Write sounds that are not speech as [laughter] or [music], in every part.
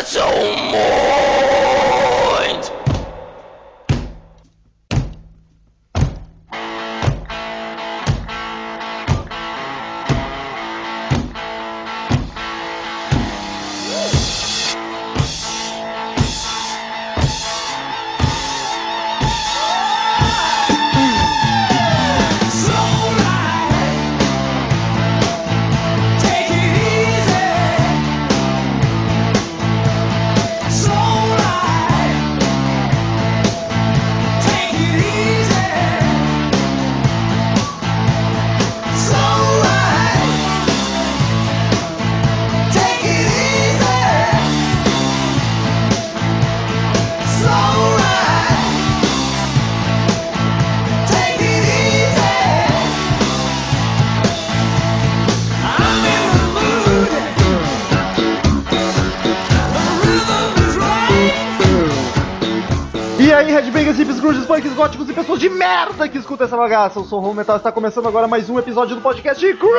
Metal Mind! Essa bagaça. Eu sou o Home Metal e está começando agora mais um episódio do podcast Crazy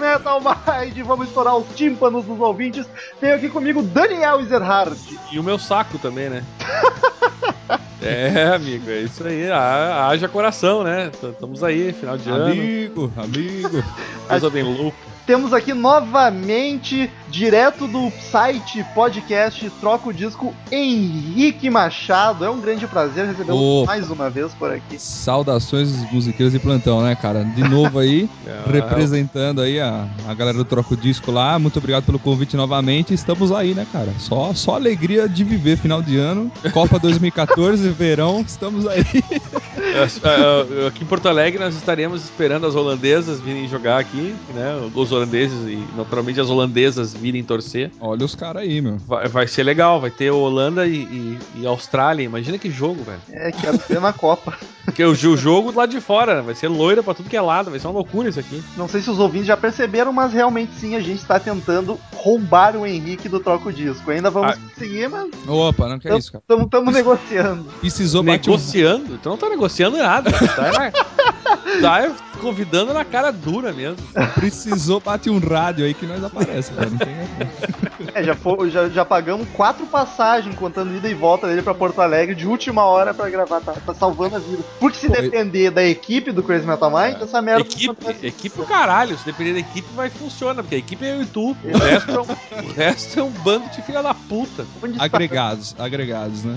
Metal Mind. Vamos estourar os tímpanos dos ouvintes. Tenho aqui comigo Daniel Ezerhard. E o meu saco também, né? [laughs] é, amigo, é isso aí. Ha- Haja coração, né? Estamos aí, final de ano. Amigo, amigo. Coisa bem louca. Temos aqui novamente, direto do site podcast Troca o Disco, Henrique Machado. É um grande prazer recebê-lo mais uma vez por aqui. Saudações musiqueiros de plantão, né, cara? De novo aí, [laughs] É, representando aí a, a galera do Troco Disco lá. Muito obrigado pelo convite novamente. Estamos aí, né, cara? Só, só alegria de viver final de ano. Copa [laughs] 2014, verão, estamos aí. é, é, Aqui em Porto Alegre nós estaremos esperando as holandesas virem jogar aqui, né? Os holandeses e naturalmente as holandesas virem torcer. Olha os caras aí, meu. Vai, vai ser legal, vai ter Holanda e, e- e Austrália. Imagina que jogo, velho. É, quero ver na Copa. Porque o, o jogo lá de fora vai ser loira pra tudo que é lado, vai ser uma loucura isso aqui. Não sei se os ouvintes já perceberam, mas realmente sim, a gente está tentando roubar o Henrique do Troco Disco. Ainda vamos Ah. conseguir, mas Opa, não que é isso, cara. estamos negociando. Precisou. Negociando? Tu não tá negociando nada. Tá, [laughs] tá convidando na cara dura mesmo. Precisou bater um rádio aí que nós aparece, cara. Não tem É, já, já, já pagamos quatro passagens contando ida e volta dele pra Porto Alegre de última hora pra gravar, tá, tá salvando a vida. Porque se Pô, depender da equipe do Crazy Metal Mind, essa merda não Equipe, acontece. equipe o caralho. Se depender da equipe, vai funcionar. Porque a equipe é eu e tu. O resto é um, o resto é um bando de filha da puta. Onde está? Agregados, agregados, né?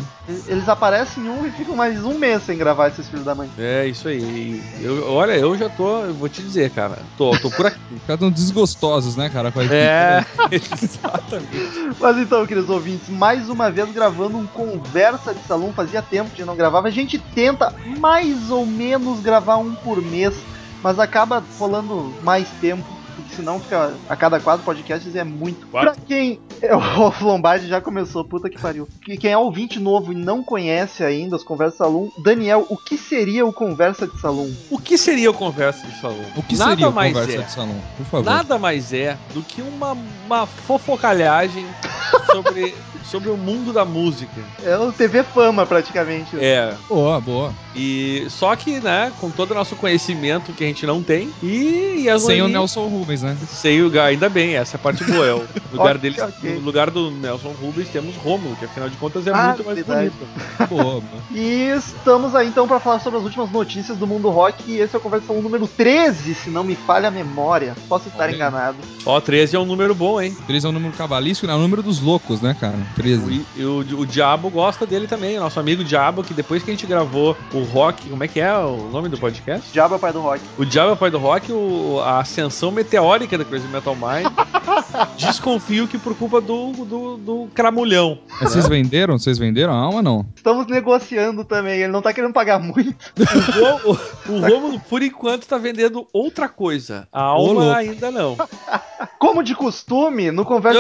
Eles aparecem em um e ficam mais um mês sem gravar esses filhos da mãe. É isso aí. Eu, olha, eu já tô. Eu vou te dizer, cara. Tô, tô por aqui. [laughs] Caras tão desgostosos, né, cara? A. É, [laughs] exatamente. Mas então, queridos ouvintes, mais uma vez gravando um Conversa de Salão. Fazia tempo que não gravava. A gente tenta mais ou menos gravar um por mês, mas acaba rolando mais tempo. Porque senão fica a cada quatro podcasts é muito. Quatro? Pra quem. [laughs] é, O Lombardi já começou, puta que pariu. Que- Quem é ouvinte novo e não conhece ainda os Conversa de Salão, Daniel, o que seria o Conversa de Salão? O que seria o conversa de salão? O que Nada seria o mais Conversa é. de Salão? Por favor. Nada mais é do que uma, uma fofocalhagem [laughs] sobre, sobre o mundo da música. É o TV Fama, praticamente. É. Boa, boa. E só que, né, com todo o nosso conhecimento que a gente não tem, e, e as Sem o Nelson Rubens, né? Sem o Gar, ainda bem, essa é a parte boa. É o [laughs] lugar Ok, deles, ok. No lugar do Nelson Rubens temos Rômulo, que afinal de contas é Ah, muito mais verdade. bonito. [laughs] Boa. E estamos aí então para falar sobre as últimas notícias do mundo rock. E esse é o Conversação número 13, se não me falha a memória. Posso estar Olha enganado. Ó, 13 é um número bom, hein? 13 é um número cabalístico, não, é o número dos loucos, né, cara? 13. E, e o, o Diabo gosta dele também, nosso amigo Diabo, que depois que a gente gravou o rock, como é que é o nome do podcast? Diabo é o pai do rock. O Diabo é o pai do rock, o- a ascensão meteórica da Crazy Metal Mind. [laughs] Desconfio que por culpa do, do, do cramulhão. Mas Vocês venderam? Vocês venderam a alma não? Estamos negociando também. Ele não tá querendo pagar muito. [laughs] O, Rô- o, o Rômulo, por enquanto, tá vendendo outra coisa. A alma ainda não. Como de costume, no Conversa!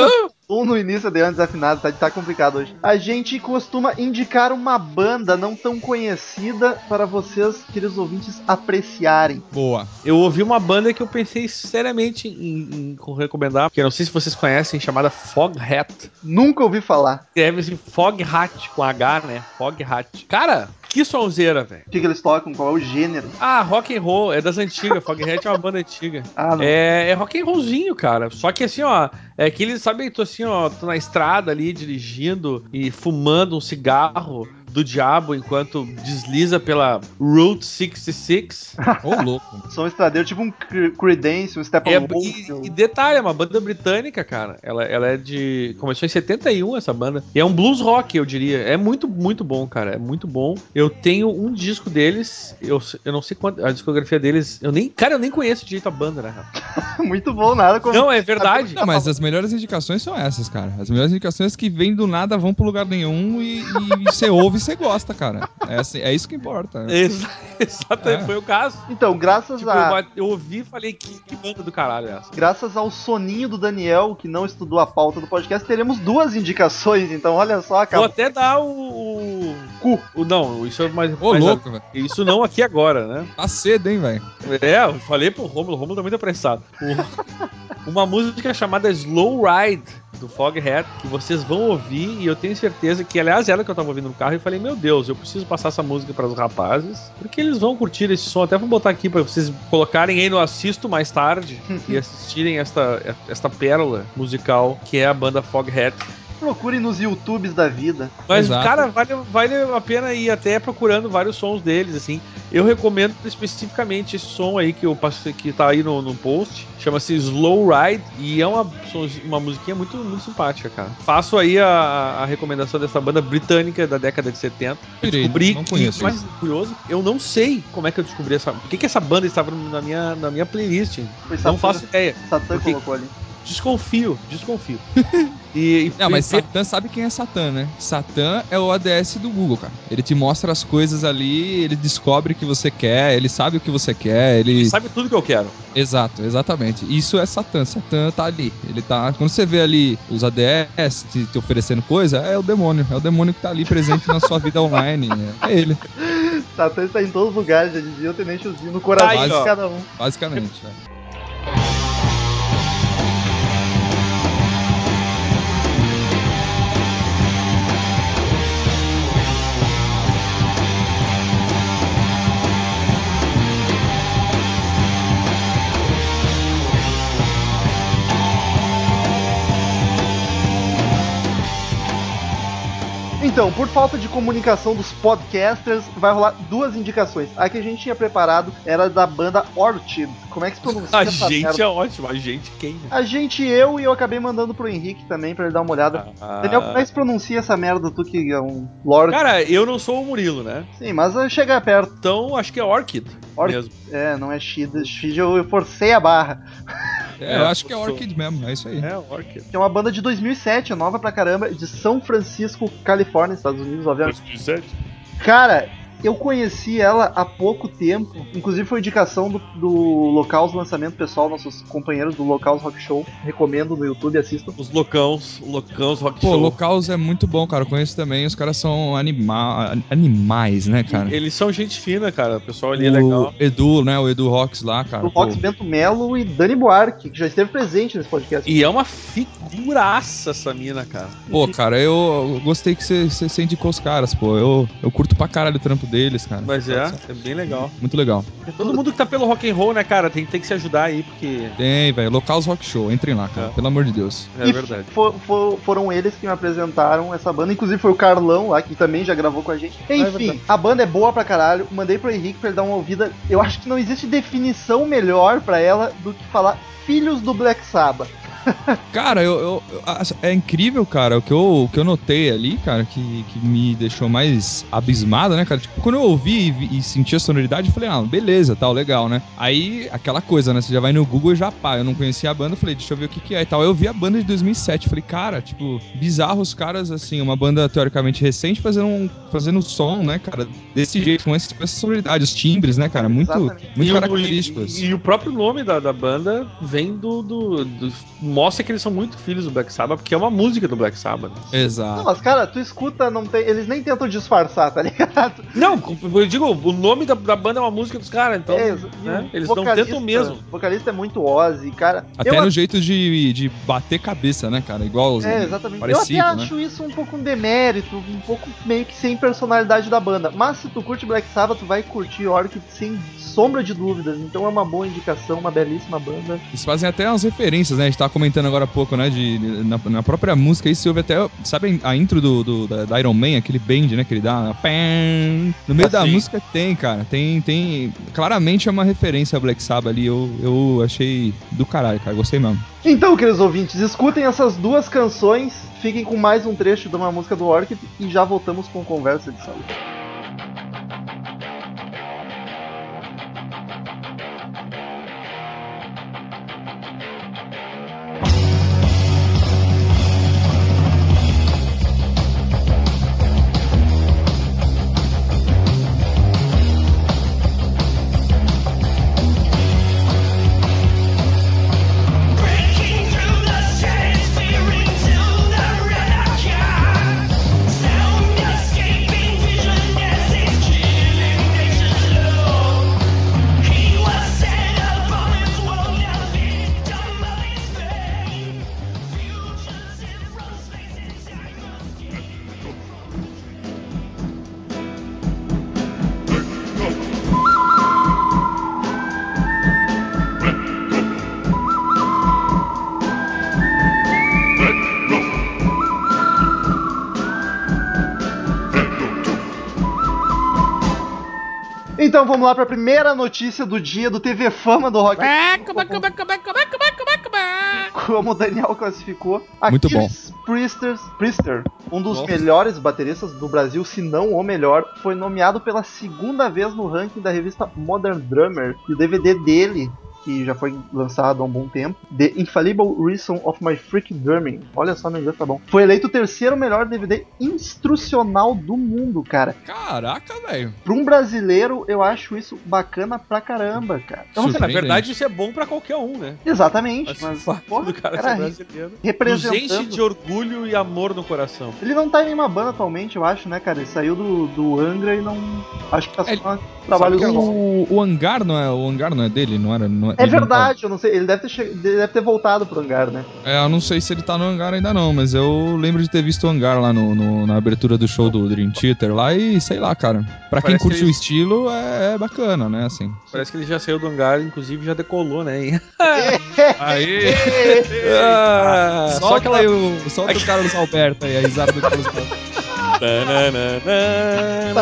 Um no início de antes desafinado, tá, tá complicado hoje. A gente costuma indicar uma banda não tão conhecida para vocês, queridos ouvintes, apreciarem. Boa. Eu ouvi uma banda que eu pensei seriamente em, em recomendar, porque eu não sei se vocês conhecem, chamada Foghat. Nunca ouvi falar. Escreve-se Foghat com H, né? Foghat. Cara, Que sonzeira, velho. O que, que eles tocam? Qual é o gênero? Ah, rock and roll, é das antigas. [laughs] Foghat é uma banda antiga. Ah, não. É, é rock and rollzinho, cara. Só que assim, ó, é que eles sabem, tô assim, ó, tô na estrada ali dirigindo e fumando um cigarro do diabo enquanto desliza pela Route 66. Ô, louco. [laughs] São estradeiro, tipo um Cre- Creedence, um Steppenwolf. É, e, e detalhe, é uma banda britânica, cara. Ela, ela é de. Começou em 71 essa banda. E é um blues rock, eu diria. É muito, muito bom, cara. É muito bom. Eu tenho um disco deles. Eu, eu não sei quanto. A discografia deles. Eu nem. Cara, eu nem conheço direito a banda, né, Rafa? [laughs] Muito bom, nada como. Não, é verdade. Não, mas as melhores indicações são essas, cara. As melhores indicações que vêm do nada, vão pro lugar nenhum e e você ouve você gosta, cara. É, assim, é isso que importa. né? [laughs] Exa- Exatamente, É. foi o caso. Então, graças Tipo, a. eu, ouvi e falei, que, que banda do caralho é essa? Graças ao soninho do Daniel, que não estudou a pauta do podcast, teremos duas indicações. Então, olha só, Vou acabou. até dar o. o, Cu. o- não, isso é mais. Ô, mais louco, velho. Isso não aqui agora, né? Tá cedo, hein, velho? É, eu falei pro Romulo, o Romulo tá muito apressado. O- uma música chamada Slow Ride do Foghat, que vocês vão ouvir e eu tenho certeza que, aliás, era que eu tava ouvindo no carro e falei, meu Deus, eu preciso passar essa música para os rapazes, porque eles vão curtir esse som. Até vou botar aqui para vocês colocarem aí no assisto mais tarde [laughs] e assistirem esta, esta pérola musical que é a banda Foghat. Procure nos YouTubes da vida. Mas, Exato. cara, vale, vale a pena ir até procurando vários sons deles, assim. Eu recomendo especificamente esse som aí que eu passei, que tá aí no, no post. Chama-se Slow Ride e é uma, uma musiquinha muito, muito simpática, cara. Faço aí a, a recomendação dessa banda britânica da década de 70. Irei, Descobri não que, conheço. mais curioso, eu não sei como é que eu descobri essa. Por que, que essa banda estava na minha, na minha playlist? Foi Não Satã, faço ideia. Satã Porque- colocou ali. Desconfio, desconfio. [laughs] E, e- Não, mas e- Satã sabe quem é Satã, né? Satã é o ADS do Google, cara. Ele te mostra as coisas ali, ele descobre o que você quer, ele sabe o que você quer, ele. sabe tudo que eu quero. Exato, exatamente. Isso é Satã. Satã tá ali. Ele tá. Quando você vê ali os ADS te, te oferecendo coisa, é o demônio. É o demônio que tá ali presente na sua vida [laughs] online. É, é ele, Satã está em todos os lugares, já dizia o Tenente Uzinho, no coração Tá de ó. cada um. basicamente. é. Então, por falta de comunicação dos podcasters, vai rolar duas indicações. A que a gente tinha preparado era da banda Orchid. Como é que se pronuncia A gente merda? é ótimo, a gente quem? né? A gente, eu e eu acabei mandando pro Henrique também pra ele dar uma olhada. Ah. Daniel, como é que se pronuncia essa merda, tu que é um lord? Cara, eu não sou o Murilo, né? Sim, mas chega perto. Então acho que é Orchid, Orchid. mesmo. É, não é Shida. Shida eu forcei a barra. É, eu acho que é Orchid mesmo, é isso aí. É Orchid. Que é uma banda de 2007, nova pra caramba, de São Francisco, Califórnia, Estados Unidos, obviamente. 2007? Cara, eu conheci ela há pouco tempo. Inclusive foi indicação do, do Locals Lançamento Pessoal, nossos companheiros do Locals Rock Show. Recomendo no YouTube, assistam. Os loucãos, loucãos rock Pô, show. Locals é muito bom, cara. Eu conheço também. Os caras são anima animais, né, cara? Eles são gente fina, cara. O pessoal ali é o legal. Edu, né? O Edu Rocks lá, cara. Pô. Rox Bento Melo e Dani Buarque, que já esteve presente nesse podcast. E é uma figuraça essa mina, cara. Pô, cara, eu, gostei que você indicou os caras, pô. Eu, eu curto pra caralho o trampo deles, cara. Mas é, é bem legal. Muito legal. Todo mundo que tá pelo rock and roll, né, cara, tem, tem que se ajudar aí, porque Tem, velho. Locals Rock Show. Entrem lá, cara. É. Pelo amor de Deus. é E verdade. fo- fo- foram eles que me apresentaram essa banda. Inclusive foi o Carlão lá, que também já gravou com a gente. é Enfim, verdade. a banda é boa pra caralho. Mandei pro Henrique pra ele dar uma ouvida. Eu acho que não existe definição melhor pra ela do que falar Filhos do Black Sabbath. [laughs] Cara, eu, eu- é incrível, cara, o que eu, o que eu notei ali, cara, que, que me deixou mais abismado, né, cara? Tipo, quando eu ouvi e, e senti a sonoridade, eu falei, ah, beleza, tal, legal, né? Aí, aquela coisa, né? Você já vai no Google e já pá. Eu não conhecia a banda, eu falei, deixa eu ver o que, que é e tal. Eu vi a banda de 2007, falei, cara, tipo, bizarro os caras, assim, uma banda teoricamente recente fazendo um, fazendo som, né, cara, desse jeito, com essa, com essa sonoridade, os timbres, né, cara, muito, Exatamente. muito e, o, característicos. e, e o próprio nome da, da banda vem do, do, do mostra que eles são muito filhos do Black Sabbath, porque é uma música do Black Sabbath. Não, Exato. mas cara, tu escuta, não tem. Eles nem tentam disfarçar, tá ligado? Não, eu digo, o nome da, da banda é uma música dos caras, então. É, né, Eles não tentam mesmo. O vocalista é muito Ozzy, cara. Até eu, no jeito de, de bater cabeça, né, cara? Igual os. É, exatamente. Parecido, eu até né? acho isso um pouco um demérito, um pouco meio que sem personalidade da banda. Mas se tu curte Black Sabbath, tu vai curtir Orchid sem sombra de dúvidas. Então é uma boa indicação, uma belíssima banda. Eles fazem até umas referências, né? A gente tava comentando agora há pouco, né? De, de- na, na própria música aí se ouve até. Sabe a intro do, do- da, da Iron Man, aquele bend, né? Que ele dá. pam. No meio da Assim. música tem, cara. Tem. tem Claramente é uma referência a Black Sabbath ali. Eu, eu achei do caralho, cara. Gostei mesmo. Então, queridos ouvintes, escutem essas duas canções, fiquem com mais um trecho de uma música do Orchid e já voltamos com conversa de saúde. Vamos lá para a primeira notícia do dia do TV Fama do Rock. Como o Daniel classificou. Muito bom. Priester, Priester, um dos Nossa. melhores bateristas do Brasil, se não o melhor, foi nomeado pela segunda vez no ranking da revista Modern Drummer. E o DVD dele, que já foi lançado há um bom tempo, The Infallible Reason of My Freak Drumming. Olha só, meu inglês tá bom. Foi eleito o terceiro melhor DVD instrucional do mundo, cara. Caraca, velho. Pra um brasileiro, eu acho isso bacana pra caramba, cara. Eu não sei- Na Surpreendente. verdade, isso é bom pra qualquer um, né? Exatamente, Mas, mas porra, do cara cara, brasileiro. representando. de orgulho e amor no coração. Ele não tá em nenhuma banda atualmente, eu acho, né, cara? Ele saiu do, do Angra e não. Acho que tá só Ele- um trabalho que é solo. O, o hangar não é, o hangar não é dele, não era? Não, É ele não tá- verdade, eu não sei. Ele deve ter, che... ele deve ter voltado pro hangar, né? É, eu não sei se ele tá no hangar ainda não, mas eu lembro de ter visto o hangar lá no, no- na abertura do show do Dream Theater lá e sei lá, cara. Pra quem Parece curte que o eles- estilo, é, é bacana, né, assim. Parece que ele já saiu do hangar, inclusive já decolou, né? [laughs] Aí, [laughs] Ah, solta só aquela. aí o, solta o Carlos Alberto aí, a risada do Carlos Alberto.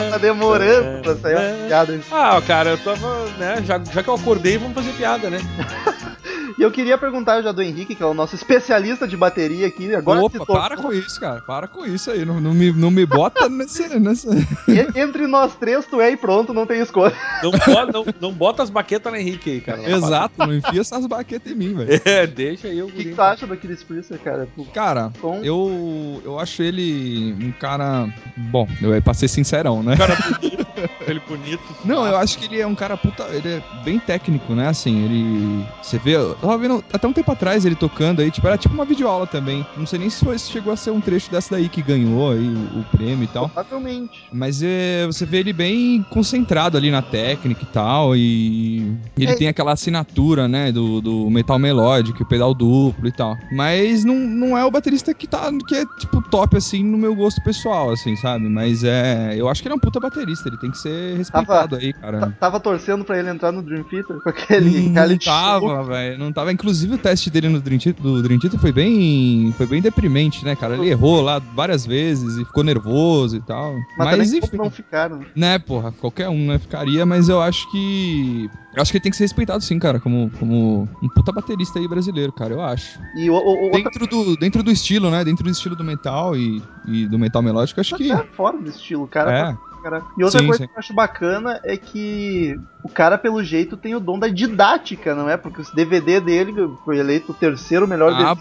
Tá demorando pra sair uma piada. Ah, cara, eu tava, né? Já, já que eu acordei, vamos fazer piada, né? [laughs] E eu queria perguntar já do Henrique, que é o nosso especialista de bateria aqui. Agora Opa, tocou- para com isso, cara. Para com isso aí. Não, não me, não me bota [laughs] nesse, nessa. E- Entre nós três, tu é e pronto, não tem escolha. Não, bota, não, não bota as baquetas no Henrique aí, cara. Exato, não enfia essas baquetas em mim, velho. [laughs] É, deixa aí o O que, que tu acha do Aquiles Priester, cara? Tu- Cara, Com- eu, eu acho ele um cara. Bom, eu pra ser sincerão, né? cara [laughs] bonito, ele bonito. Não, eu acho que ele é um cara puta. Ele é bem técnico, né? Assim, ele. Você vê. Tava vendo até um tempo atrás ele tocando aí, tipo, era tipo uma videoaula também. Não sei nem se foi, chegou a ser um trecho dessa daí que ganhou aí o, o prêmio e tal. Provavelmente. Mas é, você vê ele bem concentrado ali na técnica e tal. E ele É. tem aquela assinatura, né? Do, do metal melódico, o pedal duplo e tal. Mas não, não é o baterista que tá. que é tipo top assim no meu gosto pessoal, assim, sabe? Mas é. Eu acho que ele é um puta baterista. Ele tem que ser respeitado aí, cara. Tava torcendo pra ele entrar no Dream Theater com aquele Não, não reality show. tava, velho. Não tava. Inclusive o teste dele no Dream Theater, do Dream Theater foi bem. Foi bem deprimente, né, cara? Ele errou lá várias vezes e ficou nervoso e tal. Mas, Mas, enfim. não ficaram. Né, porra, qualquer um, né? Ficaria, mas eu acho que. Eu acho que ele tem que ser respeitado, sim, cara, como, como um puta baterista aí brasileiro, cara, eu acho. E o, o, o outra Dentro do, dentro do estilo, né? Dentro do estilo do metal e, e do metal melódico, acho que. é fora do estilo, cara. É. cara. E outra Sim, coisa sim. que eu acho bacana é que o cara, pelo jeito, tem o dom da didática, não é? Porque esse DVD dele foi eleito o terceiro melhor Ah,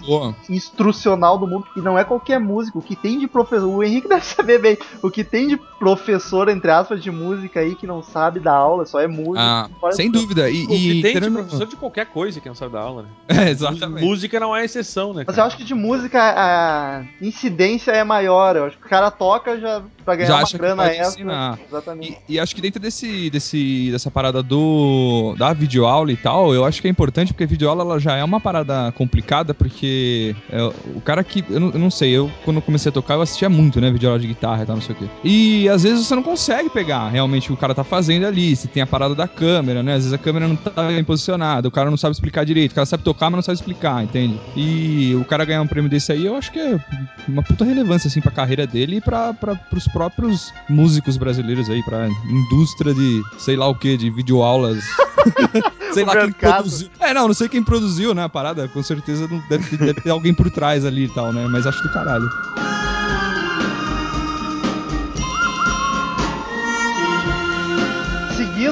instrucional do mundo. E não é qualquer música. O que tem de professor. O Henrique [laughs] deve saber bem. O que tem de professor, entre aspas, de música aí que não sabe dar aula, só é música. Ah, Fora sem dúvida. E, O que e tem de professor de qualquer coisa que não sabe dar aula, né? É, [laughs] exatamente. Música não é exceção, né? Mas cara? eu acho que de música a incidência é maior. Eu acho que o cara toca já pra ganhar Já uma acha que grana ensinar. Exatamente. E, e acho que dentro desse, desse, dessa parada do da videoaula e tal, eu acho que é importante porque a videoaula ela já é uma parada complicada, porque é, o cara que. Eu não, eu não sei, eu quando comecei a tocar, eu assistia muito, né? Videoaula de guitarra e tal, não sei o quê. E às vezes você não consegue pegar realmente o que o cara tá fazendo ali. Se tem a parada da câmera, né? Às vezes a câmera não tá bem posicionada, o cara não sabe explicar direito, o cara sabe tocar, mas não sabe explicar, entende? E o cara ganhar um prêmio desse aí, eu acho que é uma puta relevância, assim, pra carreira dele e pra, pra, pros próprios músicos brasileiros aí, pra indústria de sei lá o que, de videoaulas. [laughs] sei O lá quem produziu. É, não, não sei quem produziu, né, a parada. Com certeza não deve, ter- deve ter alguém por trás ali e tal, né? Mas acho do caralho.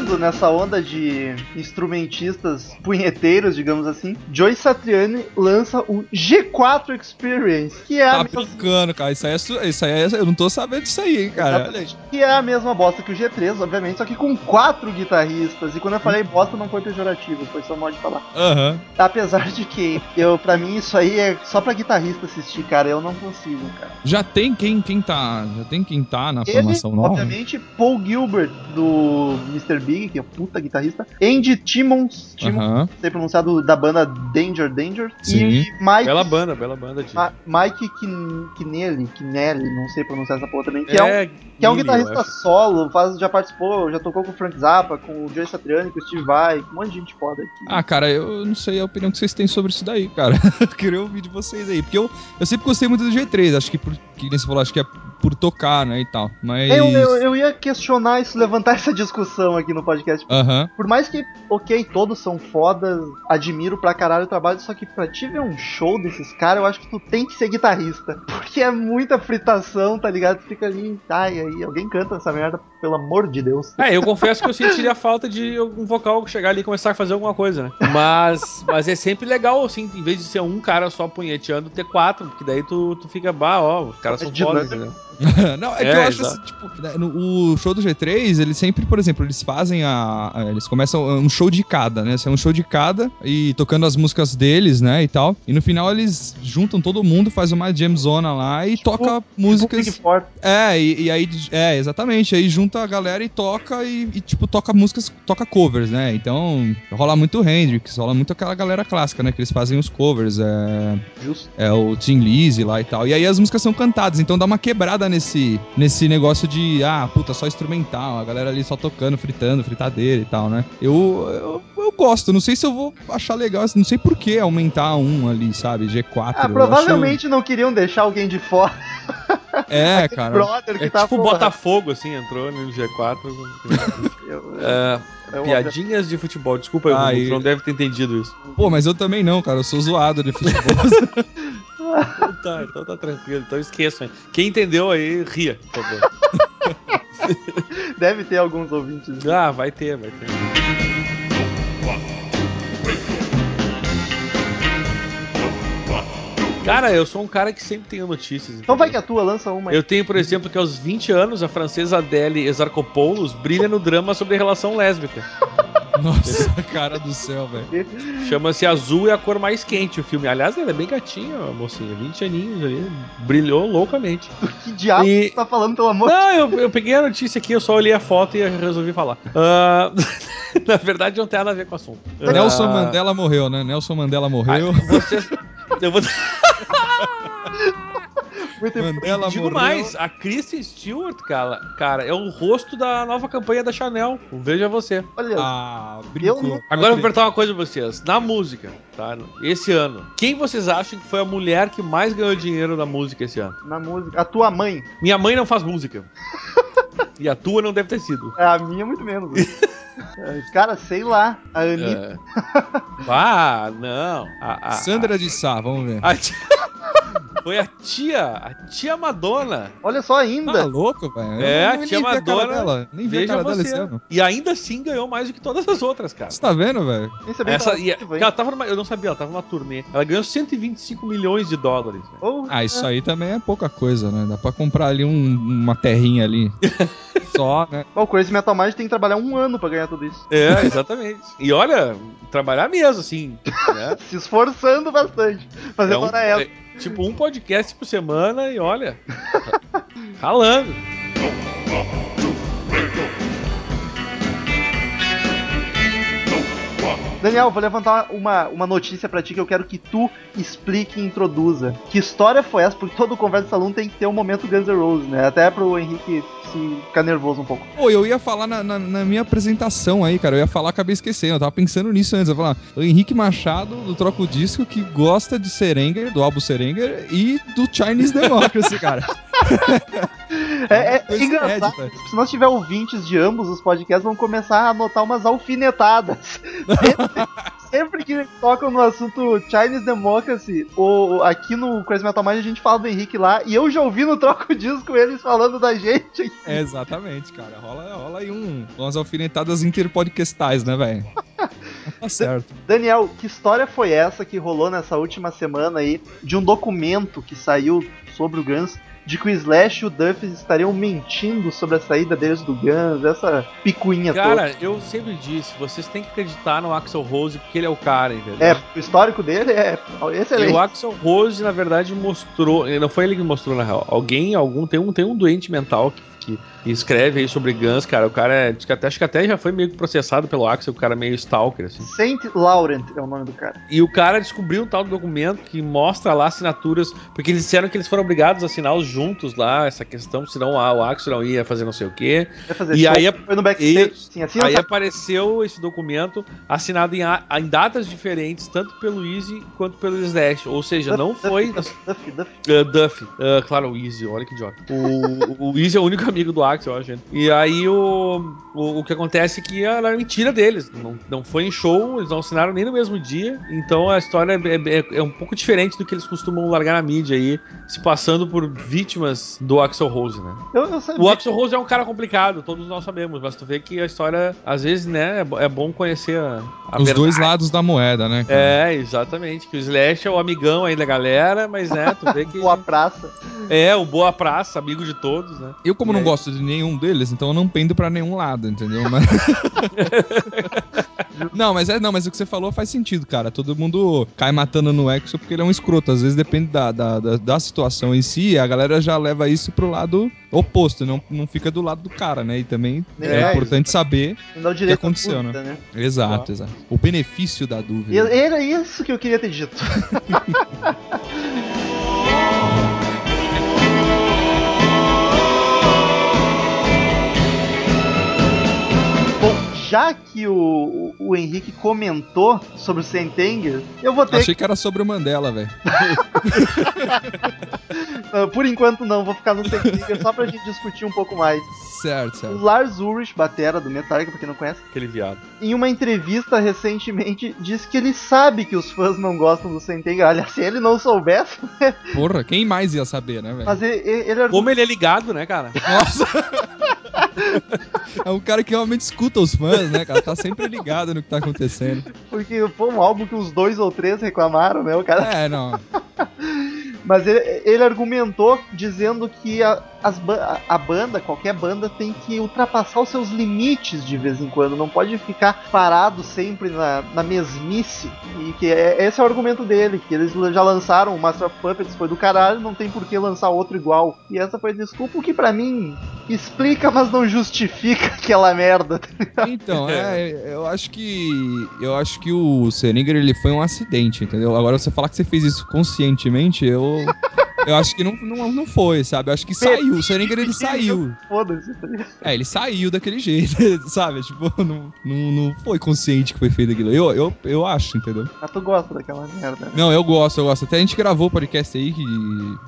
Nessa onda de instrumentistas punheteiros, digamos assim, Joey Satriani lança o G4 Experience, que é a Tá mesma brincando, cara. Isso aí, é, isso aí é- Eu não tô sabendo disso aí, hein, cara. Exatamente. Que é a mesma bosta que o G3, obviamente, só que com quatro guitarristas. E quando eu falei bosta, não foi pejorativo, foi só modo de falar. Aham. Apesar de que, eu, pra mim, isso aí é só pra guitarrista assistir, cara. Eu não consigo, cara. Já tem quem, quem tá. Já tem quem tá na Ele, formação nova? obviamente, Paul Gilbert, do Mr. Big, que é puta guitarrista. Andy Timmons, Timmons Aham. não sei pronunciar, do- da banda Danger Danger. Sim. E Mike, Bela banda, bela banda. Ma- Mike Kin- Kinelli, Kinelli, não sei pronunciar essa porra também, que é, um é, Que é um guitarrista solo, faz, já participou, já tocou com o Frank Zappa, com o Joey Satriani, com o Steve Vai, com um monte de gente foda aqui. Ah, cara, eu não sei a opinião que vocês têm sobre isso daí, cara. [laughs] Eu queria ouvir de vocês aí. Porque eu, eu sempre gostei muito do G3. Acho que, por, que nem você falou, acho que é por tocar, né, e tal. Mas. eu, eu, eu ia questionar isso, levantar [laughs] essa discussão aqui no podcast. Aham. Por mais que, ok, todos são fodas, admiro pra caralho o trabalho, só que pra te ver um show desses caras, eu acho que tu tem que ser guitarrista. [laughs] Porque é muita fritação, tá ligado? Tu fica ali, ai, aí, alguém canta essa merda, pelo amor de Deus. É, eu confesso que eu sentiria [laughs] falta de um vocal chegar ali e começar a fazer alguma coisa, né? Mas, mas é sempre legal, assim, em vez de ser um cara só punheteando, ter quatro, porque daí tu, tu fica, bah, ó, os caras É são fodas, entendeu? não, é, que É, eu acho exato. assim, tipo, né, no, o show do G3, eles sempre, por exemplo, eles fazem a, a- Eles começam um show de cada, né? É um show de cada e tocando as músicas deles, né? E tal. E no final eles juntam todo mundo, faz uma jamzona lá e toca Tipo músicas. Big Four. É, e, e aí, é, exatamente. Aí junta a galera e toca e, e, tipo, toca músicas, toca covers, né? Então, rola muito Hendrix, rola muito aquela galera clássica, né? Que eles fazem os covers, é, Justo. é o Tim Lizzy lá e tal. E aí as músicas são cantadas, então dá uma quebrada nesse, nesse negócio de, ah, puta, só instrumental, a galera ali só tocando, fritando, fritadeira e tal, né? Eu, eu, eu gosto, não sei se eu vou achar legal, não sei por que aumentar um ali, sabe? G4. Ah, provavelmente não queriam deixar alguém de fora. É, cara. brother que É tá tipo o Botafogo, assim, entrou no G4. [laughs] eu- É, eu- piadinhas de futebol, desculpa, Ah, e- tu não deve ter entendido isso. Pô, mas eu também não, cara. Eu sou zoado de futebol. [laughs] Então tá, então tá tranquilo, então esqueçam. Quem entendeu aí, ria, por favor. [laughs] Deve ter alguns ouvintes. Ah, vai ter, vai ter. Cara, eu sou um cara que sempre tenho notícias. Então vai que a tua lança uma aí. Eu tenho, por exemplo, que aos 20 anos, a francesa Adele Exarchopoulos brilha no drama sobre relação lésbica. [laughs] Nossa, cara do céu, velho. Chama-se Azul é a cor mais quente o filme. Aliás, ela é bem gatinha, a mocinha. 20 aninhos ali. Brilhou loucamente. [laughs] Que diabo E- tu tá falando, pelo amor Não, eu, eu peguei a notícia aqui, eu só olhei a foto e resolvi falar. Ah, [laughs] na verdade, não tem nada a ver com o assunto. Nelson Ah, Mandela morreu, né? Nelson Mandela morreu. Vocês, eu vou [laughs] Muito Mandela digo morreu. mais, a Kristen Stewart, cara, cara, é o rosto da nova campanha da Chanel. Veja você. Olha, Ah, Eu brincou. não- Agora eu vou perguntar uma coisa pra vocês. Na música, tá? Esse ano, quem vocês acham que foi a mulher que mais ganhou dinheiro na música esse ano? na música. A tua mãe. Minha mãe não faz música. [laughs] E a tua não deve ter sido. É, A minha, muito menos. É, [laughs] Cara, sei lá. A Anitta. É. Ah, não. A, a- Sandra de Sá, vamos ver. a- Foi a tia, a tia Madonna. Olha só Tá ainda. louco, velho? É, a tia vi a cara Madonna. dela. Nem vi a cara dela você. esse ano. E ainda assim ganhou mais do que todas as outras, cara. Você tá vendo, velho? Nem sabia que Essa, tava e, hein? ela tava numa, eu não sabia, ela tava numa turnê. Ela ganhou 125 milhões de dólares. Oh, Ah, isso aí também é pouca coisa, né? Dá pra comprar ali um- uma terrinha ali. [laughs] Só, né? O Crazy Metal Mind tem que trabalhar um ano pra ganhar tudo isso. É, exatamente. E olha, trabalhar mesmo, assim. né? [laughs] Se esforçando bastante. Fazer É um- hora ela. é, tipo, um podcast por semana e olha. [laughs] Ralando. Daniel, vou levantar uma, uma notícia pra ti que eu quero que tu explique e introduza. Que história foi essa? Porque todo Conversa de Salão tem que ter um momento Guns N' Roses, né? Até pro Henrique se ficar nervoso um pouco. Pô, eu ia falar na, na- na minha apresentação aí, cara. Eu ia falar, acabei esquecendo. Eu tava pensando nisso antes. Eu ia falar, o Henrique Machado, do Troco Disco, que gosta de Serenger, do álbum Serenger, e do Chinese Democracy, cara. [laughs] É, é engraçado. inédita. Se nós tiver ouvintes de ambos os podcasts, vão começar a anotar umas alfinetadas. [laughs] Sempre, sempre que tocam no assunto Chinese Democracy, ou aqui no Crazy Metal Mind a gente fala do Henrique lá, e eu já ouvi no Troco [laughs] Disco eles falando da gente. É, exatamente, cara. Rola, rola aí um, umas alfinetadas interpodcastais, né, velho? [laughs] Tá certo. Daniel, que história foi essa que rolou nessa última semana aí de um documento que saiu sobre o Guns? De que o Slash e o Duff estariam mentindo sobre a saída deles do Guns, essa picuinha toda. Cara, eu sempre disse, vocês têm que acreditar no Axel Rose porque ele é o cara, entendeu? É, o histórico dele é E excelente. o Axel Rose, na verdade, mostrou. Não foi ele que mostrou, na real. Alguém, algum, tem um, tem um doente mental que, que escreve aí sobre Guns, cara. O cara é. Acho que, até, acho que até já foi meio que processado pelo Axel, o cara é meio stalker, assim. Saint Laurent é o nome do cara. E o cara descobriu um tal documento que mostra lá assinaturas, porque eles disseram que eles foram obrigados a assinar os juntos lá, essa questão, senão ah, o Axel não ia fazer não sei o quê. Vai fazer E aí- foi no backstage. Sim, assim Aí não apareceu esse documento assinado em, em datas diferentes, tanto pelo Easy quanto pelo Slash. Ou seja, não foi. Duff, Duff, Duff. Uh, Duff. Uh, claro, o Easy, olha que idiota. O, o Easy é o único [laughs] amigo do Axel, eu acho. gente. E aí o, o, o que acontece é que era mentira deles. Não, não foi em show, eles não assinaram nem no mesmo dia. Então a história é, é- é um pouco diferente do que eles costumam largar na mídia aí, se passando por vítimas do Axel Rose, né? Eu, eu sabia. O Axel Rose é um cara complicado, todos nós sabemos, mas tu vê que a história, às vezes, né, é é bom conhecer a, a Os verdade. dois lados da moeda, né? cara? É, exatamente. Que o Slash é o amigão aí da galera, mas né, tu vê que. [laughs] Boa praça. É, o Boa Praça, amigo de todos, né? Eu, como E não? Gosto de nenhum deles, então eu não pendo pra nenhum lado, entendeu? Mas... [laughs] não, mas é, não, mas o que você falou faz sentido, cara. Todo mundo cai matando no Exo porque ele é um escroto. Às vezes depende da, da, da, da situação em si, a galera já leva isso pro lado oposto, não, não fica do lado do cara, né? E também é, É, importante saber. O que aconteceu, à dúvida, né? Exato, exato. O benefício da dúvida. era isso que eu queria ter dito. [laughs] já que o, o, o Henrique comentou sobre o Sentenger, eu vou ter Achei que era sobre o Mandela, velho. [laughs] Ah, por enquanto não, vou ficar no Sentenger só pra gente discutir um pouco mais. Certo, O certo. Lars Ulrich, batera do Metallica, pra quem não conhece, Aquele viado. em uma entrevista recentemente disse que ele sabe que os fãs não gostam do Sentenger. Aliás, se ele não soubesse, Porra, quem mais ia saber, né, velho? mas ele, ele argumentou Como ele é ligado, né, cara? Nossa! [laughs] é um cara que realmente escuta os fãs, né, cara? Tá sempre ligado no que tá acontecendo. porque foi um álbum que os dois ou três reclamaram, né? O cara É, não. [laughs] Mas ele, ele argumentou dizendo que a, ba- a banda, qualquer banda, tem que ultrapassar os seus limites de vez em quando. Não pode ficar parado sempre na, na mesmice. E que é, esse é o argumento dele, que eles já lançaram o Master of Puppets, foi do caralho, não tem por que lançar outro igual. E essa foi a desculpa, o que pra mim explica, mas não justifica [laughs] aquela merda. Então, [laughs] é, eu acho que. Eu acho que o Seninger ele foi um acidente, entendeu? Agora você falar que você fez isso conscientemente, eu. [laughs] Eu acho que não, não, não foi, sabe? Eu acho que saiu. O Seninger ele saiu. Foda-se? É, ele saiu daquele jeito, [laughs] sabe? Tipo, não, não, não foi consciente que foi feito aquilo. Eu, eu, eu acho, entendeu? Mas tu gosta daquela merda. né? Não, eu gosto, eu gosto. Até a gente gravou o podcast aí que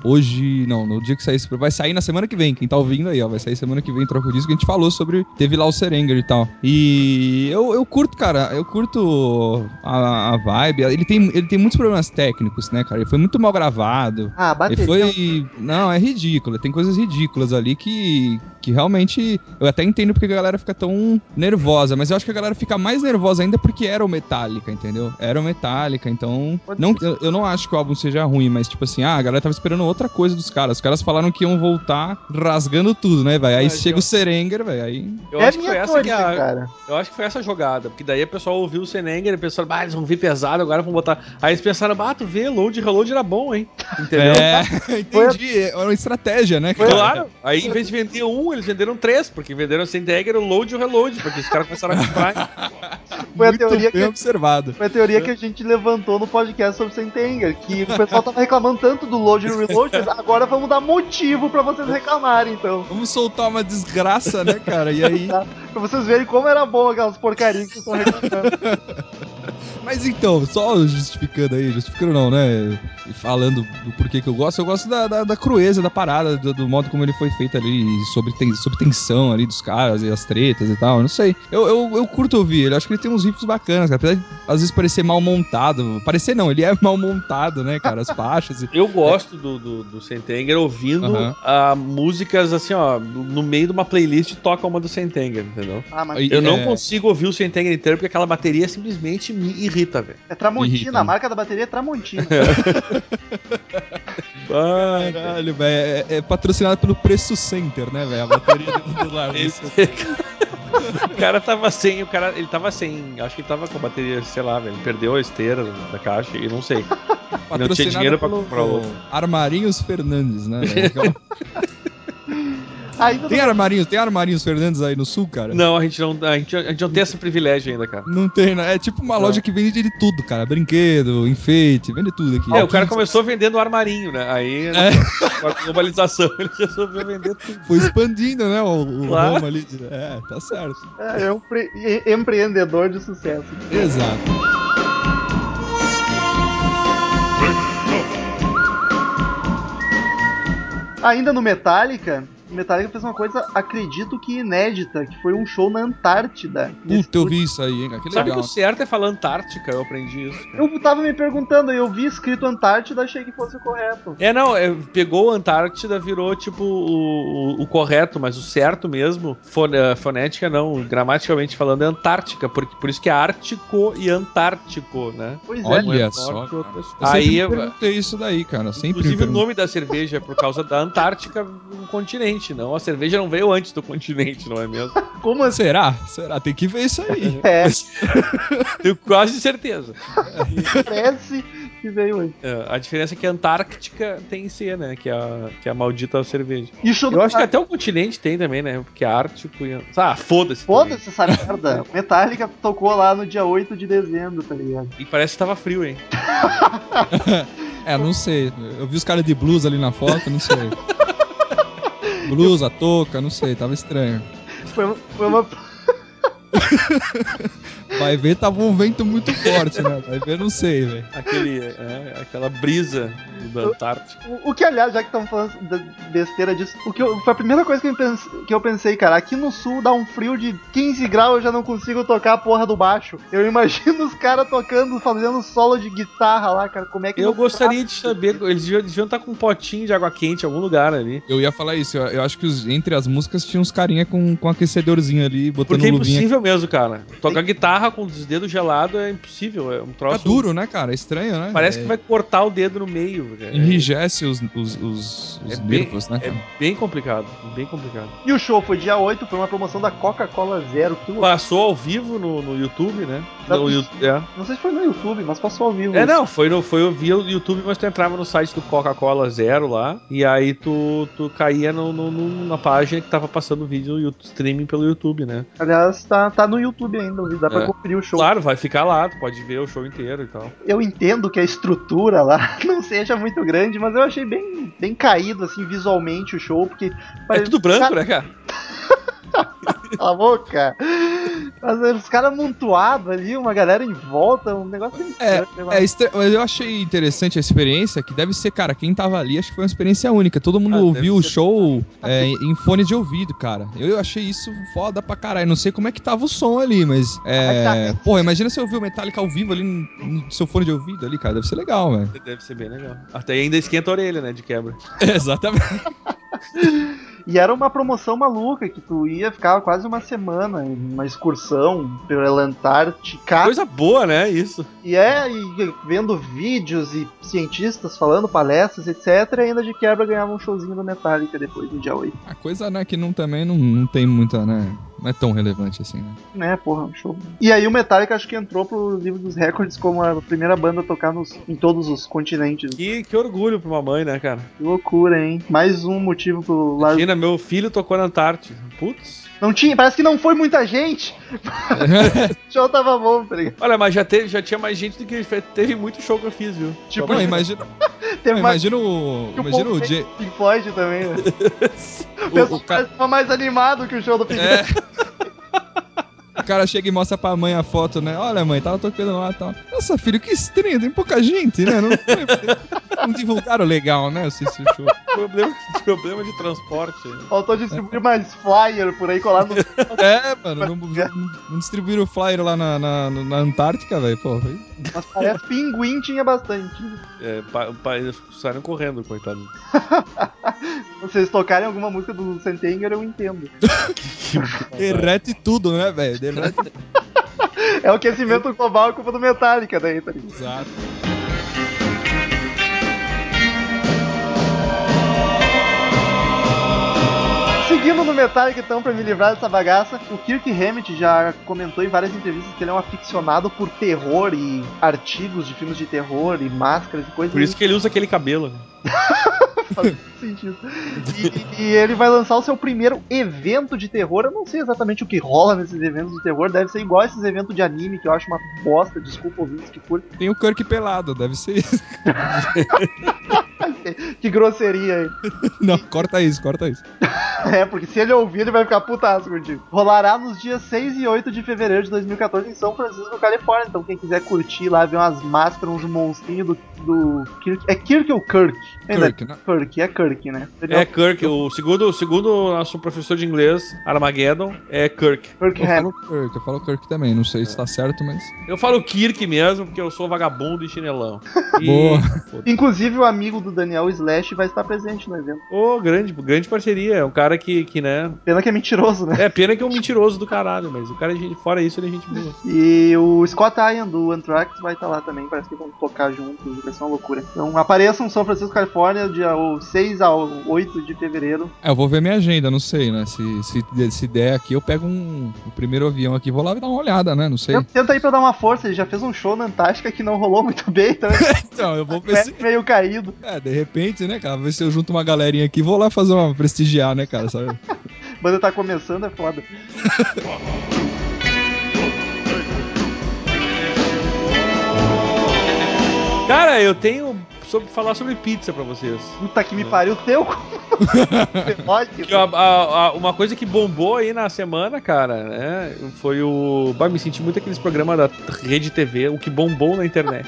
hoje, não, no dia que sair, vai sair na semana que vem. Quem tá ouvindo aí, ó, vai sair semana que vem, troca o disco, que a gente falou sobre, teve lá o Serenger e tal. E eu, eu curto, cara, eu curto a, a vibe. Ele tem, ele tem muitos problemas técnicos, né, cara? Ele foi muito mal gravado. Ah, bateria foi. Não, é ridículo. Tem coisas ridículas ali que, que realmente. Eu até entendo porque a galera fica tão nervosa, mas eu acho que a galera fica mais nervosa ainda porque era o Metallica, entendeu? Era o Metallica, então. Pode Não, eu, eu não acho que o álbum seja ruim, mas tipo assim, ah, a galera tava esperando outra coisa dos caras. Os caras falaram que iam voltar rasgando tudo, né, velho? Aí Mas chega eu- o Serenger, velho. Aí. Eu é acho que foi essa que teoria, a, cara. Eu acho que foi essa jogada, porque daí o pessoal ouviu o Senenger e pensou, bah, eles vão vir pesado, agora vão botar. Aí eles pensaram, bah, tu vê, load reload era bom, hein? [laughs] Entendeu? É, [laughs] entendi. É uma estratégia, né, cara? Claro, aí em vez de vender um, eles venderam três, porque venderam o Sentenger, o load e o reload, porque os caras começaram a [laughs] comprar. Foi a teoria que- observado. Foi a teoria que a gente levantou no podcast sobre Sentenger, que o pessoal tava reclamando tanto do load e reload, mas [laughs] agora vamos dar motivo pra vocês reclamarem, então. Vamos soltar uma desgraça, né, cara? E aí. Pra vocês verem como era bom aquelas porcarias que vocês estão reclamando. [laughs] Mas então, só justificando aí, justificando não, né? E Falando do porquê que eu gosto, eu gosto da, da, da crueza da parada, do, do modo como ele foi feito ali, sobre, ten, sobre tensão ali dos caras e as tretas e tal, não sei. Eu, eu, eu curto ouvir ele, acho que ele tem uns riffs bacanas, cara, apesar de às vezes parecer mal montado. Parecer não, ele é mal montado, né, cara? As faixas. e- [laughs] Eu gosto do, do, do Sentenger ouvindo Aham. ah, músicas assim, ó, no meio de uma playlist toca uma do Sentenger, entendeu? Ah, mas Eu não é, consigo ouvir o Sentenger inteiro porque aquela bateria simplesmente me irrita, velho. é Tramontina, Irrita. a marca da bateria é Tramontina. [laughs] Caralho, velho, é, é patrocinado pelo Preço Center, né, velho? A bateria do, do lar. [laughs] esse... o cara tava sem, o cara, ele tava sem, acho que ele tava com a bateria, sei lá, velho, ele perdeu a esteira da caixa e não sei. não tinha dinheiro pra comprar outro. Armarinhos Fernandes, né? velho? [laughs] Ainda tem Armarinhos, tem Armarinhos Fernandes aí no sul, cara? Não, a gente não, a gente, a gente não tem esse privilégio ainda, cara. Não tem, né? É tipo uma Não. loja que vende de tudo, cara. Brinquedo, enfeite, vende tudo aqui. É, o cara começou vendendo armarinho, né? Aí, É. com a globalização, [laughs] ele resolveu vender tudo. Foi expandindo, né? O, o Claro. ramo ali. É, tá certo. é, é um pre- empreendedor de sucesso. Exato. Ainda no Metallica, Metallica fez uma coisa, acredito que inédita, que foi um show na Antártida. Puta, eu vi isso aí, hein, cara. Que Sabe que legal. o certo é falar Antártica, eu aprendi isso. cara. Eu tava me perguntando, eu vi escrito Antártida, achei que fosse o correto. É, não, é, pegou Antártida, virou tipo o, o- o correto, mas o certo mesmo, fone- eh, fonética não, gramaticalmente falando, é Antártica, porque, por isso que é Ártico e Antártico, né? Pois Olha é só, norte, cara. outro é sul. Eu Aí, sempre perguntei isso daí, cara. Sempre inclusive, o nome da cerveja é por causa da Antártica, um continente, não. A cerveja não veio antes do continente, não é mesmo? [laughs] Como assim? Será? Será? Tem que ver isso aí. É, [laughs] Tenho quase certeza. parece que veio aí. É, a diferença é que a Antártica tem C, né? Que é a, que é a maldita cerveja. E Eu acho que até o continente tem também, né? Porque é Ártico e. Ah, foda-se. Foda-se essa merda. [laughs] Metallica tocou lá no dia 8 de dezembro, tá ligado? E parece que tava frio, hein? É, não sei. Eu vi os caras de blues ali na foto, não sei. Blusa, touca, não sei, tava estranho. Foi, foi uma. [laughs] Vai ver, tava um vento muito forte, né? Vai ver, não sei, velho. Aquele, é, aquela brisa da Antártica. O, o que, aliás, já que estamos falando da besteira disso, o que eu- foi a primeira coisa que eu, pense- que eu pensei, cara. Aqui no sul dá um frio de 15 graus, eu já não consigo tocar a porra do baixo. Eu imagino os caras tocando, fazendo solo de guitarra lá, cara. Como é que Eu gostaria de saber, eles deviam, deviam estar com um potinho de água quente em algum lugar ali. Eu ia falar isso, eu, eu acho que os- entre as músicas tinha uns carinha com, com aquecedorzinho ali, botando Porque é luvinha. impossível mesmo, cara. Tocar guitarra com os dedos gelados é impossível. É um troço. Fica duro, né, cara? É estranho, né? Parece é, que vai cortar o dedo no meio. É, Enrijece os, os, os, os É bem- nervos, né? é cara? bem complicado. Bem complicado. E o show foi dia 8, foi uma promoção da Coca-Cola Zero. Que. Passou ao vivo no, no YouTube, né? Tá No, é. Não sei se foi no YouTube, mas passou ao vivo. É, não, foi, no, foi eu via o YouTube, mas tu entrava no site do Coca-Cola Zero lá, e aí tu, tu caía no, no- no- na página que tava passando o vídeo no YouTube, streaming pelo YouTube, né? Aliás, tá, tá no YouTube ainda, dá pra É. conferir o show. Claro, vai ficar lá, tu pode ver o show inteiro e tal. Eu entendo que a estrutura lá [laughs] não seja muito grande, mas eu achei bem, bem caído, assim, visualmente o show, porque. É tudo branco, né, cara? [laughs] [laughs] Cala a boca! Mas os caras amontoados ali, uma galera em volta, um negócio É, é estra- mas eu achei interessante a experiência, que deve ser, cara, quem tava ali, acho que foi uma experiência única. Todo mundo Ah, ouviu o ser. show é, em fone de ouvido, cara. Eu, achei isso foda pra caralho. Não sei como é que tava o som ali, mas. É. Porra, imagina se eu ouvir o Metallica ao vivo ali no, no seu fone de ouvido ali, cara. Deve ser legal, velho. Deve ser bem legal. Até ainda esquenta a orelha, né? De quebra. [laughs] Exatamente. [laughs] E era uma promoção maluca, que tu ia, ficava quase uma semana em uma excursão pela Antártica. Coisa boa, né? Isso. E é, e vendo vídeos e cientistas falando, palestras, etc. E ainda de quebra ganhava um showzinho do Metallica depois, no dia 8. A coisa, né, que não, também não, não tem muita, né? Não é tão relevante assim, né? Né, porra, um show. E aí o Metallica acho que entrou pro livro dos recordes como a primeira banda a tocar nos, em todos os continentes. Que, que orgulho pra uma mãe, né, cara? Que loucura, hein? Mais um motivo pro Lars. Imagina, meu filho tocou na Antártida. Putz. Não tinha, parece que não foi muita gente. [laughs] O show tava bom, tá ligado? Olha, mas já, teve, já tinha mais gente do que teve muito show que eu fiz, viu? Tipo, Não, imagina, [laughs] Teve mais imagina o. o Imagina o Paul Jay. Pink Floyd também, né? [laughs] O O, pessoal o, ca- mais animado que o show do Pink É. O cara chega e mostra pra mãe a foto, né? Olha, mãe, tava tocando lá e tal. Nossa, filho, que estranho, tem pouca gente, né? Não, não divulgaram legal, né? Esse, esse show. Problema, [laughs] problema de transporte. Faltou distribuir mais flyer por aí colado no. É, mano, não, não, não distribuíram o flyer lá na, na, na Antártica, velho. Pô, foi- Mas parece pinguim tinha bastante. É, pa, pa, eles saíram correndo, coitado. Se [laughs] vocês tocarem alguma música do Sentenger, eu entendo. [laughs] derrete tudo, né, velho? É o aquecimento global, é culpa do Metallica daí, tá ligado? Exato. Seguindo no Metallica, então, pra me livrar dessa bagaça, o Kirk Hammett já comentou em várias entrevistas que ele é um aficionado por terror e artigos de filmes de terror e máscaras e coisas Por isso que ele usa aquele cabelo. [laughs] faz sentido. E, e ele vai lançar o seu primeiro evento de terror. Eu não sei exatamente o que rola nesses eventos de terror. Deve ser igual esses eventos de anime, que eu acho uma bosta. Desculpa ouvintes que curtem. Tem o Kirk pelado, deve ser isso. [laughs] Que grosseria aí. [laughs] Não, corta isso, corta isso. [laughs] É, porque se ele ouvir, ele vai ficar putaço contigo. Rolará nos dias 6 e 8 de fevereiro de 2014 em São Francisco, Califórnia. Então, quem quiser curtir lá, ver umas máscaras, uns monstrinhos do, do Kirk. É Kirk ou Kirk? Ainda Kirk, né? Kirk, é Kirk, né? Ele É Kirk, o segundo, segundo nosso professor de inglês, Armageddon, é Kirk. Kirk Eu falo Kirk, eu falo Kirk também. Não sei se tá certo, mas. Eu falo Kirk mesmo, porque eu sou vagabundo e chinelão. [laughs] E... Boa. Inclusive, o amigo do Daniel Slash vai estar presente no evento. Ô, grande, grande parceria. É um cara que, que, né? Pena que é mentiroso, né? É, pena que é um mentiroso do caralho, mas o cara, é fora isso, ele é gente boa. E o Scott Ian do Anthrax vai estar lá também, parece que vão tocar juntos, vai ser uma loucura. Então apareçam em São Francisco, Califórnia, dia 6 a 8 de fevereiro. É, eu vou ver minha agenda, não sei, né? Se, se, se der aqui, eu pego um, o primeiro avião aqui, vou lá e dar uma olhada, né? Não sei. Tenta aí pra dar uma força, ele já fez um show na Antártica que não rolou muito bem, então [laughs] Então, eu vou [laughs] ver se. meio caído. É, de repente, né, cara? Ver se eu junto uma galerinha aqui, vou lá fazer uma prestigiar, né, cara? Sabe? [laughs] Banda tá começando, é foda. [laughs] Cara, eu tenho sobre falar sobre pizza pra vocês. Puta que me pariu, teu. [laughs] Que a- a- a- uma coisa que bombou aí na semana, cara, né? Foi o. Bah, me senti muito aqueles programas da Rede TV, o que bombou na internet.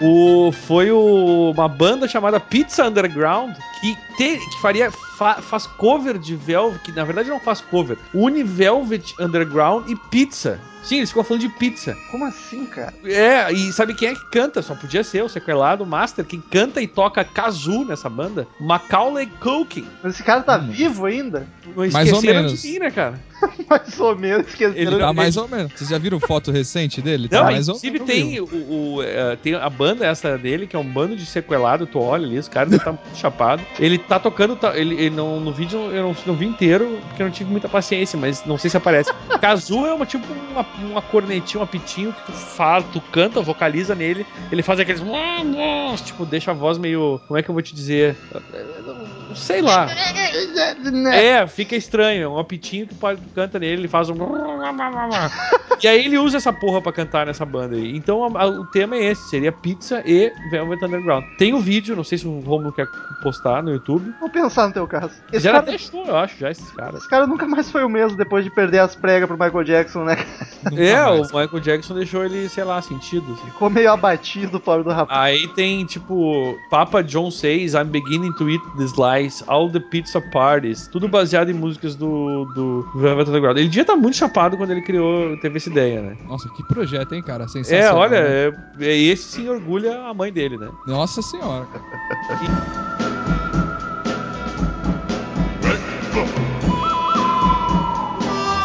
O, foi o, uma banda chamada Pizza Underground que, te- que faria fa- faz cover de Velvet, que na verdade não faz cover, une Velvet Underground e Pizza. Sim, eles ficam falando de pizza. Como assim, cara? É, e sabe quem é que canta? Só podia ser o sequelado Master. Quem canta e toca kazoo nessa banda? Macaulay Culkin. Mas esse cara tá Hum. vivo ainda? Não Mais ou esqueceram menos. de mim, né, cara? [laughs] Mais ou menos, esqueceram. Ele Tá mais ou menos. Vocês já viram foto recente dele? Tá Não, mais ou inclusive menos. tem, o, o, eh, tem a banda essa dele, que é um bando de sequelado, tu olha ali, os caras tá muito chapado. Ele tá tocando, tá- ele, ele não, no vídeo eu não, não vi inteiro, porque eu não tive muita paciência, mas não sei se aparece. Kazoo é uma tipo uma, uma cornetinha, um apitinho que tu fala, tu canta, vocaliza nele, ele faz aqueles. Tipo, deixa a voz meio. Como é que eu vou te dizer? Sei lá. É, fica estranho. É um apitinho que pode, canta nele, ele faz um. [laughs] e aí ele usa essa porra pra cantar nessa banda aí. Então a- a- o tema é esse: seria pizza e Velvet Underground. Tem o vídeo, não sei se o Romulo quer postar no YouTube. Vou pensar no teu caso. Esse Já cara, deixou, eu acho, já esses caras. esse cara nunca mais foi o mesmo depois de perder as pregas pro Michael Jackson, né? Nunca [laughs] É, mais. o Michael Jackson deixou ele, sei lá, sentido. assim. Ficou meio abatido, pobre do rapaz. Aí tem tipo, Papa John says I'm beginning to eat the slice, all the pizza parties, tudo baseado em músicas do, do Velvet Underground. Ele devia estar muito chapado quando ele criou, teve essa ideia, né? Nossa, que projeto, hein, cara? É, Sensacional. olha, né? é, é esse sim orgulha a mãe dele, né? Nossa senhora, cara. [laughs]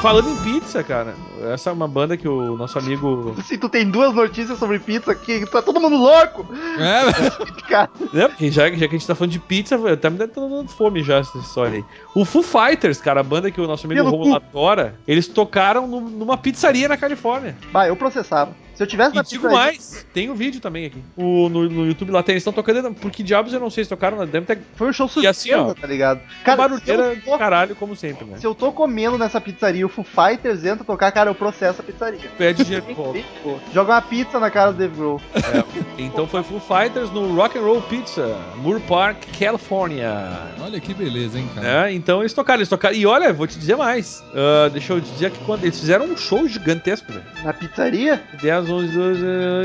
Falando em pizza, cara, essa é uma banda que o nosso amigo. Se tu tem duas notícias sobre pizza aqui, tá todo mundo louco! É, [laughs] Cara? Porque já, já que a gente tá falando de pizza, até me dá dando fome já essa história aí. O Foo Fighters, cara, a banda que o nosso amigo Romulo adora, eles tocaram no- numa pizzaria na Califórnia. vai, eu processava. Se eu tivesse E na digo mais, tem o vídeo também aqui. O, no, no YouTube lá tem, eles estão tocando. Por que diabos eu não sei se tocaram, né? deve ter Foi um show E surpresa, assim, ó, tá ligado? Cara, barulheira tô, caralho, como sempre, né? se eu tô comendo nessa pizzaria e o Foo Fighters entra tocar, cara, eu processo a pizzaria. Pede dinheiro de volta. Joga uma pizza na cara do Dave Grohl. Então foi Foo Fighters no Rock and Roll Pizza, Moore Park, Califórnia. olha que beleza, hein, cara. né? Então eles tocaram, eles tocaram. E olha, vou te dizer mais. Ah, deixa eu dizer que quando eles fizeram um show gigantesco, velho. Na pizzaria? 10, 11, 12, eh,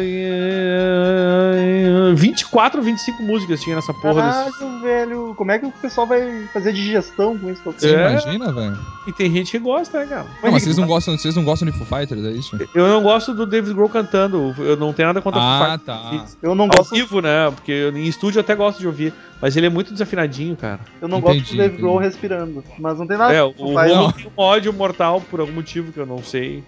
24, 25 músicas tinha nessa porra. desse- Caralho, velho. Como é que o pessoal vai fazer digestão com isso? Você É. imagina, velho? E tem gente que gosta, né, cara? Não, mas vocês não gostam, vocês não gostam de Foo Fighters, é isso? Eu não gosto do David Grohl cantando. Eu não tenho nada contra Ah, Foo tá. Fighters. Eu não Ao gosto, vivo, né? Porque em estúdio eu até gosto de ouvir. Mas ele é muito desafinadinho, cara. eu não gosto Entendi, do Dave Grohl respirando. Mas não tem nada é, o. Romulo tem um ódio mortal por algum motivo que eu não sei.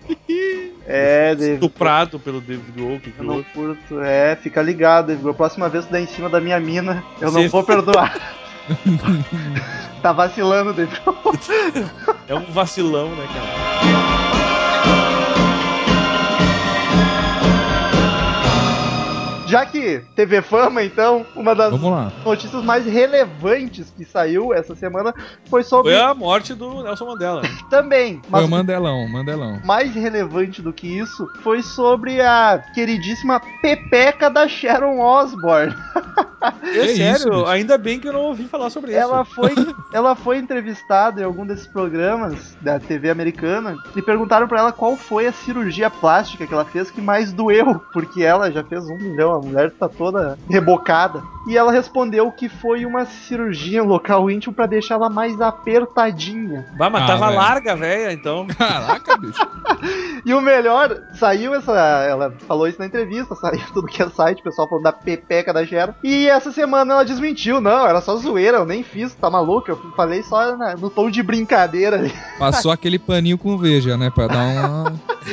É. Estuprado pelo David Grohl. Que Eu não curto. É, fica ligado, Dave Grohl. Próxima vez que der em cima da minha mina, eu não Sim. vou perdoar. [laughs] tá vacilando, Dave Grohl. É um vacilão, né, cara? Já que TV Fama, então, uma das notícias mais relevantes que saiu essa semana foi sobre. Foi a morte do Nelson Mandela. [laughs] Também, Foi mas o Mandelão, Mandelão. mais relevante do que isso foi sobre a queridíssima Pepeca da Sharon Osbourne. [laughs] [laughs] É Que sério, isso, ainda bem que eu não ouvi falar sobre isso. Ela foi, [laughs] ela foi entrevistada em algum desses programas da TV americana e perguntaram pra ela qual foi a cirurgia plástica que ela fez que mais doeu, porque ela já fez um milhão, a mulher tá toda rebocada. E ela respondeu que foi uma cirurgia em local íntimo pra deixar ela mais apertadinha. Bah, mas Ah, tava velho. larga, velho, então. [laughs] Caraca, bicho. E o melhor, saiu essa. Ela falou isso na entrevista, saiu tudo que é site, o pessoal falando da pepeca da Sharon. E essa semana ela desmentiu, não, era só zoeira, eu nem fiz, tá maluco? Eu falei só na- no tom de brincadeira ali. Passou aquele paninho com veja, né? Pra dar uma.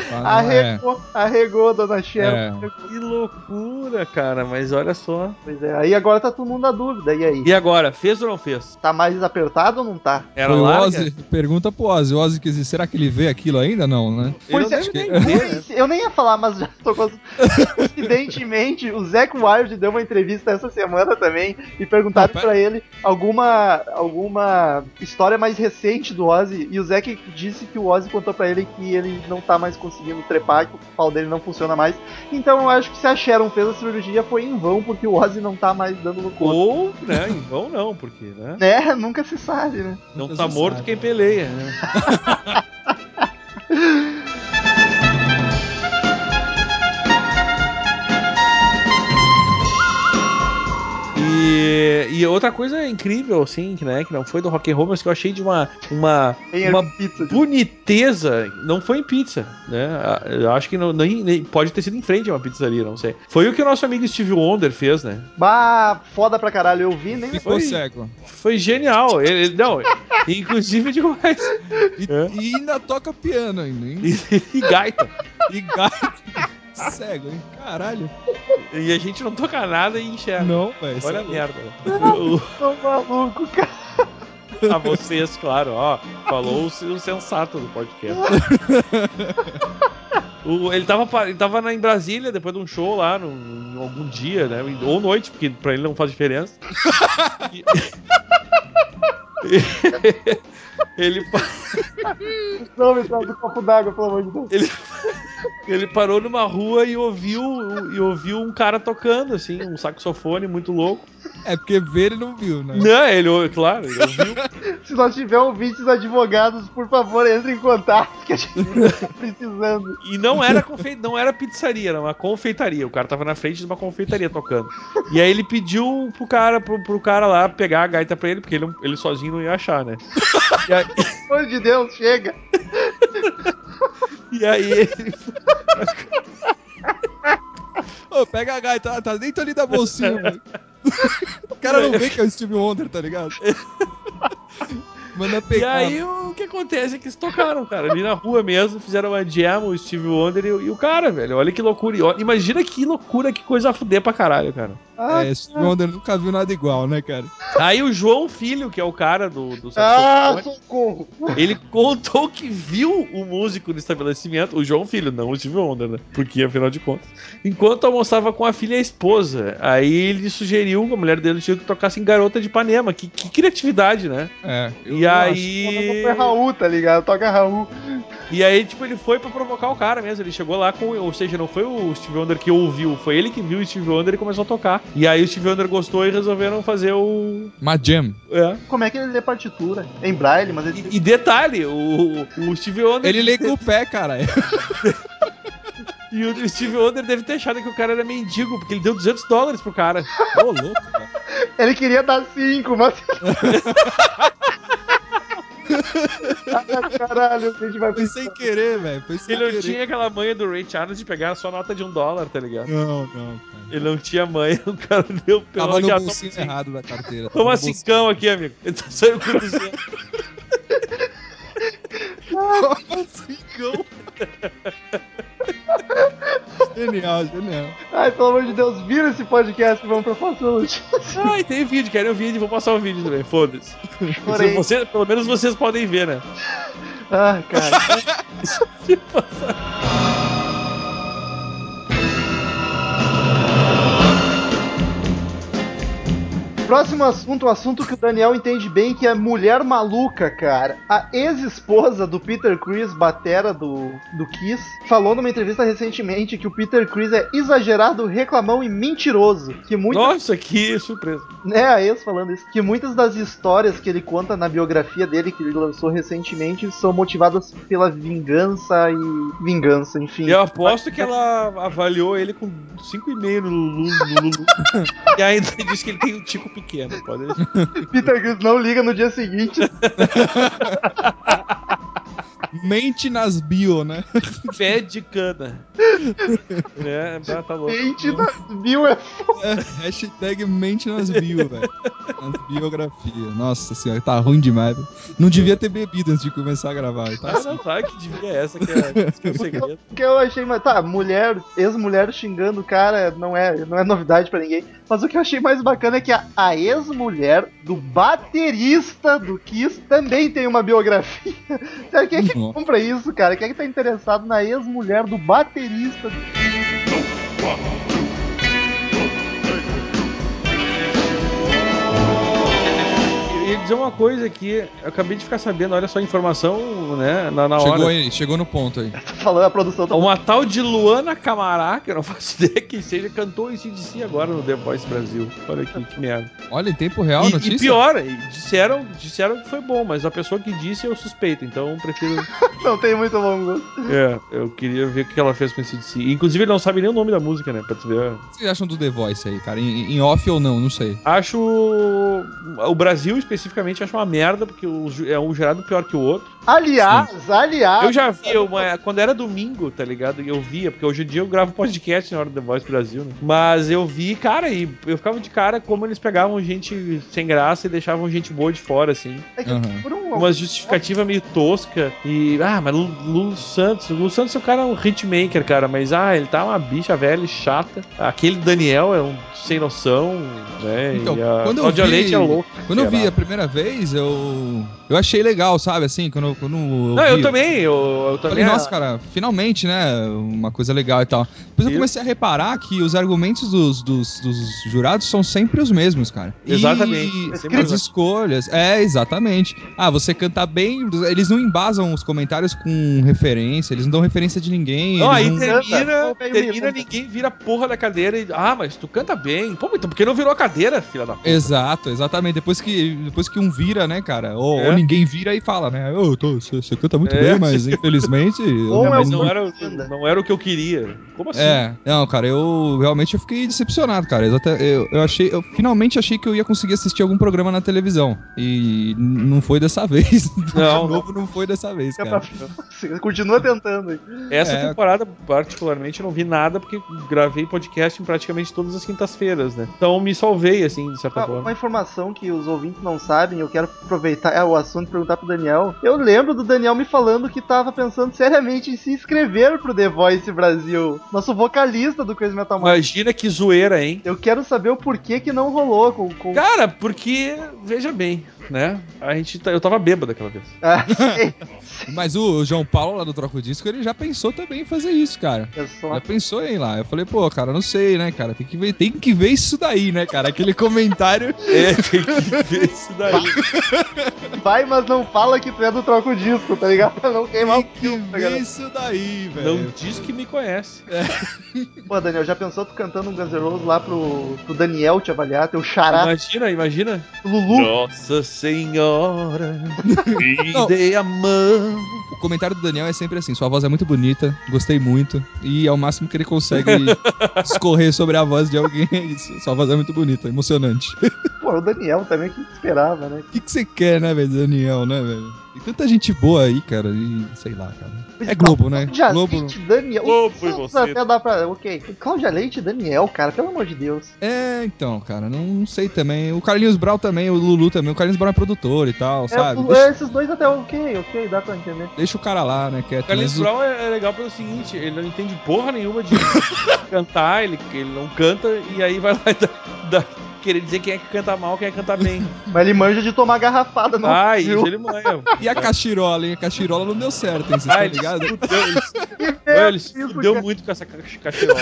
pra [laughs] dar- é, Arregou, arregou, dona Sharon. é. Que loucura, cara, mas olha só. Pois é, aí agora tá todo mundo na dúvida, e aí? E agora, fez ou não fez? Tá mais apertado ou não tá? Era Foi o? Ozzy, pergunta pro Ozzy. O Ozzy quer dizer, será que ele vê aquilo ainda? Não, né? Pois é, nem eu ver, nem- né? Eu nem ia falar, mas já tô com... [laughs] Coincidentemente, o Zac Wild deu uma entrevista essa semana também e perguntaram pra ele alguma, alguma história mais recente do Ozzy. E o Zac disse que o Ozzy contou pra ele que ele não tá mais conseguindo trepar, que o pau dele não funciona mais. Então eu acho que se a Sharon fez a cirurgia foi em vão, porque o Ozzy não tá mais dando no corpo. Ou, né, em vão não, porque, né? Né? [laughs] Nunca se sabe, né? Não Nunca tá morto sabe. quem peleia, né? [laughs] [laughs] E, e outra coisa incrível, assim, que, né, que não foi do Rock and Roll, mas que eu achei de uma, uma, uma pizza. de- boniteza, não foi em pizza, né? Eu acho que não, nem, nem- pode ter sido em frente a uma pizzaria, não sei. Foi o que o nosso amigo Steve Wonder fez, né? Bah, foda pra caralho, eu vi, nem Ficou Foi. cego. Foi genial. Ele, ele- não, [laughs] inclusive digo mais. E, É. e ainda toca piano ainda, hein? E, e gaita. E gato. Cego, hein? Caralho. E a gente não toca nada e enxerga. Não, velho. Olha a é merda. [laughs] O- tô maluco, cara. a vocês, claro, ó. Falou o, sensato do podcast. [laughs] O- ele, tava, ele tava na- em Brasília depois de um show lá, em algum dia, né? Ou noite, porque pra ele não faz diferença. [laughs] E- ele. [laughs] Não, me traz um copo d'água, pelo amor de Deus. Ele, ele parou numa rua e ouviu, e ouviu um cara tocando, assim, um saxofone muito louco. É porque ver ele não viu, né? Não, ele, ou- claro, ele ouviu. [laughs] Se nós tiver ouvintes advogados, por favor, entre em contato, que a gente tá precisando. E não era, confe... não era pizzaria, era uma confeitaria. O cara tava na frente de uma confeitaria tocando. E aí ele pediu pro cara, pro, pro cara lá pegar a gaita pra ele, porque ele, ele sozinho não ia achar, né? [laughs] E aí, Pelo amor de Deus, chega. e aí ele. Ô, pega a gaita, tá dentro ali da bolsinha, mano. O cara não vê que é o Steve Wonder, tá ligado? Manda E pegar. aí o que acontece é que eles tocaram, cara, ali na rua mesmo, fizeram uma jam, o Steve Wonder e, o- e o cara, velho. Olha que loucura. E ó, imagina que loucura, que coisa a fuder pra caralho, cara. Ah, É, Steve Wonder nunca viu nada igual, né, cara? Aí o João Filho, que é o cara do, do ah, socorro. ele contou que viu o músico no estabelecimento, o João Filho, não o Steve Wonder, né? Porque afinal de contas. Enquanto almoçava com a filha e a esposa, aí ele sugeriu que a mulher dele tinha que tocasse em Garota de Ipanema. Que, que criatividade, né? É. eu E. aí. Foi Raul, tá ligado? Toca Raul. E aí, tipo, ele foi pra provocar o cara mesmo. Ele chegou lá com. Ou seja, não foi o Steve Wonder que ouviu, foi ele que viu o Steve Wonder e começou a tocar. E aí o Steve Wonder gostou e resolveram fazer o. Uma jam. É. Como é que ele lê partitura? Em braille, mas ele. E, e detalhe, o, o Steve Wonder. Ele lê com o pé, cara. [laughs] E o Steve Wonder deve ter achado que o cara era mendigo, porque ele deu 200 dólares pro cara. Ô, louco, cara. Ele queria dar cinco, mas. [laughs] ah, caralho, a gente vai Foi sem querer, velho. Foi sem Ele não querer. tinha aquela manha do Ray Charles de pegar só nota de um dólar, tá ligado? Não, não, cara. Ele não tinha manha, [laughs] o cara deu pelo Tava no bolsinho toma, errado da carteira. Toma bolsinho- cincão aqui, amigo. Ele tá saindo com 200. [laughs] Toma cincão. [laughs] [laughs] Genial, genial. Ai, pelo amor de Deus, vira esse podcast e vamos pra próxima notícia. Ai, tem vídeo, querem o vídeo, vou passar o vídeo também, foda-se. Você- Pelo menos vocês podem ver, né? Ah, cara. [laughs] Próximo assunto, um assunto que o Daniel entende bem, que é mulher maluca, cara. A ex-esposa do Peter Chris, batera do, do Kiss, falou numa entrevista recentemente que o Peter Chris é exagerado, reclamão e mentiroso. Que muitas Nossa, que surpresa. É, a ex falando isso. Que muitas das histórias que ele conta na biografia dele, que ele lançou recentemente, são motivadas pela vingança e. Vingança, enfim. Eu aposto que ela avaliou ele com 5,5 no Lulu. [laughs] E ainda disse que ele tem um tico pequeno. Pode [laughs] Peter Chris não liga no dia seguinte. [laughs] Mente nas bio, né? [laughs] Pé de cana. né? Tá, tá louco. Gente, das mil é É, hashtag mente nas bio, velho. Nas biografias. Nossa senhora, tá ruim demais, velho. Não devia ter bebido antes de começar a gravar. Tá Ah, não, sabe que devia essa que é, que é o [laughs] segredo. O que eu achei mais. Tá, mulher, ex-mulher xingando o cara não é, não é novidade pra ninguém. Mas o que eu achei mais bacana é que a, a ex-mulher do baterista do Kiss também tem uma biografia. Cara, [laughs] quem é que Nossa. compra isso, cara? Quem é que tá interessado na ex-mulher do baterista? Eu ia dizer uma coisa aqui, eu acabei de ficar sabendo, olha só a informação, né, na, na Chegou hora. aí, chegou no ponto aí. [laughs] Tô falando, a produção tá. Uma tal de Luana Camará, que eu não [laughs] faço ideia quem seja, cantou esse DC agora no The Voice Brasil. Olha aqui, que merda. Olha, em tempo real, E, notícia. e pior, disseram, disseram que foi bom, mas a pessoa que disse eu suspeito, então eu prefiro. [laughs] Não tem muito bom gosto. é, eu queria ver o que ela fez com esse DC. Inclusive, ele não sabe nem o nome da música, né? Pra tu ver. O que vocês acham do The Voice aí, cara? Em, em off ou não, não sei. Acho. O Brasil especificamente acho uma merda, porque o é um gerado pior que o outro. Aliás, aliás. Eu já vi, uma, quando era domingo, tá ligado? Eu via, porque hoje em dia eu gravo podcast na hora do The Voice Brasil, né? Mas eu vi, cara, e eu ficava de cara como eles pegavam gente sem graça e deixavam gente boa de fora, assim. É que Aham. por um- Uma justificativa meio tosca. E, ah, mas Lu- Lulu Santos, o Lulu Santos é um cara um hitmaker, cara, mas ah, ele tá uma bicha velha e chata. Aquele Daniel é um sem noção, né? Então, e a quando eu Cláudia vi- Leite é louco. Quando eu vi Sei a primeira vez, eu. Eu achei legal, sabe? Assim, quando, quando eu. Não, eu vi, também, eu, eu Falei, também. nossa, cara, finalmente, né? Uma coisa legal e tal. Depois eu comecei a reparar que os argumentos dos, dos, dos jurados são sempre os mesmos, cara. E Exatamente, sempre as escolhas. É, exatamente. Ah, você canta bem, eles não embasam os comentários com referência, eles não dão referência de ninguém. Não, aí não- termina, termina Milanda. ninguém vira a porra da cadeira e. Ah, mas tu canta bem. Pô, então por que não virou a cadeira, filha da puta? Exato, exatamente. Depois que, depois que um vira, né, cara? Ou, É. ou ninguém vira e fala, né? Ô, tô- você você canta muito É. bem, mas infelizmente. eu Ou não- é Mas o não era, não era o que eu queria. Como assim? É, não, cara, eu realmente eu fiquei decepcionado, cara. Eu, até- eu, eu achei, eu finalmente achei que eu ia conseguir assistir algum programa na televisão. E não foi dessa [laughs] vez. Não, De novo, não foi dessa vez, Fica cara. pra- [laughs] Continua tentando aí. Essa É. temporada, particularmente, eu não vi nada porque gravei podcast em praticamente todas as quintas-feiras, né? Então me salvei, assim, de certa Uma, forma. uma informação que os ouvintes não sabem, eu quero aproveitar é, o assunto e perguntar pro Daniel. Eu lembro do Daniel me falando que tava pensando seriamente em se inscrever pro The Voice Brasil. Nosso vocalista do Crazy Metal Mind. Imagina que zoeira, hein? Eu quero saber o porquê que não rolou com. com... Cara, porque, veja bem, né? A gente, tá- eu tava bêbado aquela vez. Ah, [laughs] sei. Mas o João Paulo lá do Troco Disco, ele já pensou também em fazer isso, cara. Só- Já pensou em ir lá. Eu falei, pô, cara, não sei, né, cara? Tem que ver, tem que ver isso daí, né, cara? Aquele comentário. [laughs] É, tem que ver isso daí. Vai, mas não fala que tu é do troco disco, tá ligado? Não queimar o Tem que filme, tá ligado? isso daí, Não velho. diz que me conhece. Pô, Daniel, já pensou tu cantando um Guns N' Roses lá pro, pro Daniel te avaliar, teu xará, Imagina, imagina. Lulu? Nossa Senhora, [laughs] me dê a mão. O comentário do Daniel é sempre assim: sua voz é muito bonita, gostei muito. E é o máximo que ele consegue [laughs] escorrer sobre a voz de alguém. É isso. Sua voz é muito bonita, emocionante. Pô, o Daniel também, que esperava, né? O que, que você quer, né, velho, Daniel, né, velho? Tem tanta gente boa aí, cara, e sei lá, cara. É Globo, né? Cláudia Globo. Leite, Daniel. Globo e você. Até dá pra. Ok. Cláudia Leite e Daniel, cara, pelo amor de Deus. É, então, cara, não, não sei também. O Carlinhos Brau também, o Lulu também. O Carlinhos Brau é produtor e tal, É, sabe? o- Deixa, esses dois até ok, ok, dá pra entender. deixa o cara lá, né, quieto. Carlinhos mas o- Brown é, é legal pelo seguinte, ele não entende porra nenhuma de [laughs] cantar, ele, ele não canta, e aí vai lá e dá, dá- querer dizer quem é que canta mal, quem é que canta bem. [laughs] Mas ele manja de tomar garrafada, não. ah, isso ele manha. [laughs] E a cachirola, hein? A cachirola não deu certo, hein? Vocês Ah, estão ele se ligados? fudeu, ele [laughs] merda ele isso, fudeu cara. muito com essa ca- cachirola.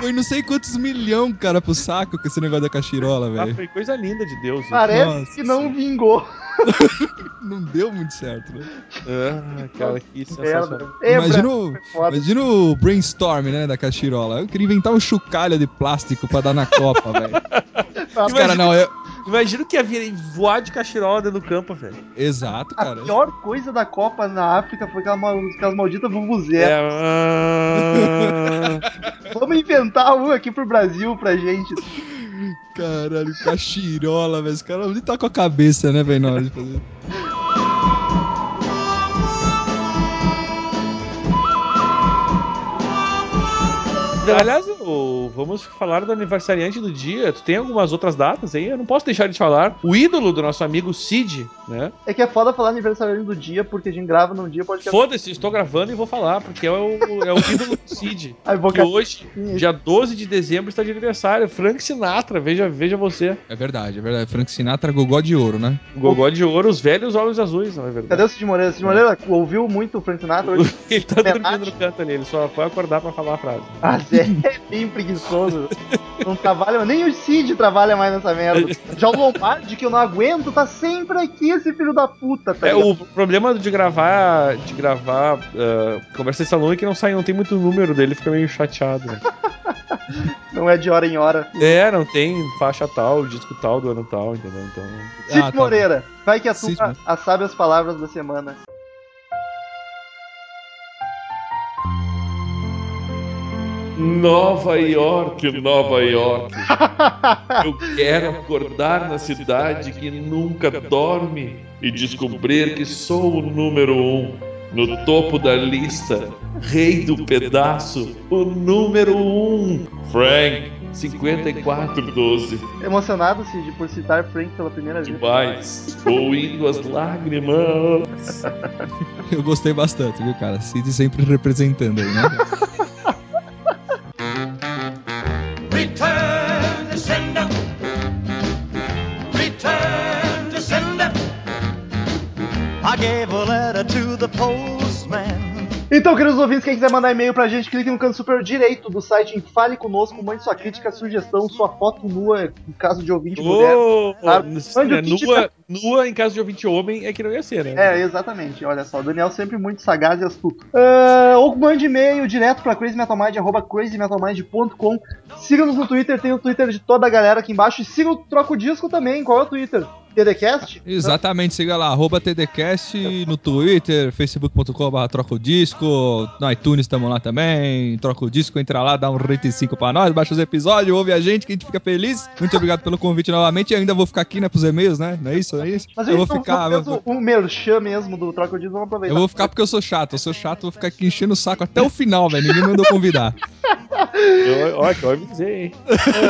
Foi não sei quantos milhão, cara, pro saco com esse negócio da cachirola, Ah, velho. foi coisa linda de Deus. isso. Parece Nossa que não Senhora. vingou. [laughs] Não deu muito certo, né? Ah, cara, que sensacional. É, o, imagina o brainstorm, né, da cachirola. Eu queria inventar um chocalho de plástico pra dar na copa, velho. [laughs] Os caras, não, eu... Imagina o que ia vir voar de cachirola dentro do campo, velho. Exato, A cara. pior coisa da Copa na África foi aquela mal- aquelas malditas É, vuvuzelas. ah, [laughs] Vamos inventar um aqui pro Brasil pra gente. Caralho, cachirola, velho. Os caras nem tá com a cabeça, né, velho, na hora de fazer. Aliás, o- vamos falar do aniversariante do dia. Tu tem algumas outras datas aí? Eu não posso deixar de falar. O ídolo do nosso amigo Cid, né? É que é foda falar aniversário do dia, porque a gente grava num dia, pode Foda-se, estou gravando e vou falar, porque é o, é o ídolo do Cid. [laughs] Aí vou Que hoje, dia 12 de dezembro, está de aniversário. Frank Sinatra, veja, veja você. É verdade, é verdade. Frank Sinatra, gogó de ouro, né? Gogó de ouro, os velhos olhos azuis, não é Cadê verdade? o Cid Moreira? Cid Moreira ouviu muito o Frank Sinatra hoje. [laughs] Ele tá dormindo no canto ali, ele só foi acordar pra falar a frase. Ah, Zé, [laughs] é bem preguiçoso. Não trabalha, nem o Cid trabalha mais nessa merda. Já o Lombardi, que eu não aguento, tá sempre aqui, esse filho da puta, tá É, ligado? o problema de gravar, de gravar ah, conversa de salão é que não sai, não tem muito número dele, fica meio chateado. né? [laughs] Não é de hora em hora. É, não tem faixa tal, disco tal do ano tal, entendeu? Então. Cid Ah, tá. Moreira, vai que a Cid, tua né? as sábias palavras da semana. Nova York, Nova York. Eu quero acordar na cidade que nunca dorme e descobrir que sou o número um. No topo da lista, rei do pedaço, o número um. Frank, 5412. Emocionado, Cid, por citar Frank pela primeira vez. Demais. Vou indo as lágrimas. Eu gostei bastante, viu, cara? Cid sempre representando aí, né? [laughs] the postman. Então, queridos ouvintes, quem quiser mandar e-mail pra gente, clique no canto superior direito do site em Fale Conosco, mande sua crítica, sugestão, sua foto nua, em caso de ouvinte mulher. Ô, Claro. né, Mande o que nua, nua em caso de ouvinte homem é que não ia ser, né? É, exatamente. Olha só, o Daniel sempre muito sagaz e astuto. Ah, ou mande e-mail direto pra crazymetalmind, arroba crazymetalmind.com. Siga-nos no Twitter, tem o Twitter de toda a galera aqui embaixo. E siga o Troco Disco também. Qual é o Twitter? TDCast? Exatamente, siga lá, arroba TDCast no Twitter, facebook.com.br troca o disco, no iTunes estamos lá também, troca o disco, entra lá, dá um rating 5 pra nós, baixa os episódios, ouve a gente que a gente fica feliz. Muito obrigado pelo convite novamente e ainda vou ficar aqui, né, pros e-mails, né? Não é isso? Não é isso? Mas a Eu gente vou ficar. fez o, o merchan mesmo do Troco Disco, vamos aproveitar. Eu vou ficar porque eu sou chato, eu sou chato, vou ficar aqui enchendo o saco até o final, velho. Ninguém mandou convidar. Ó, que eu avisei, hein?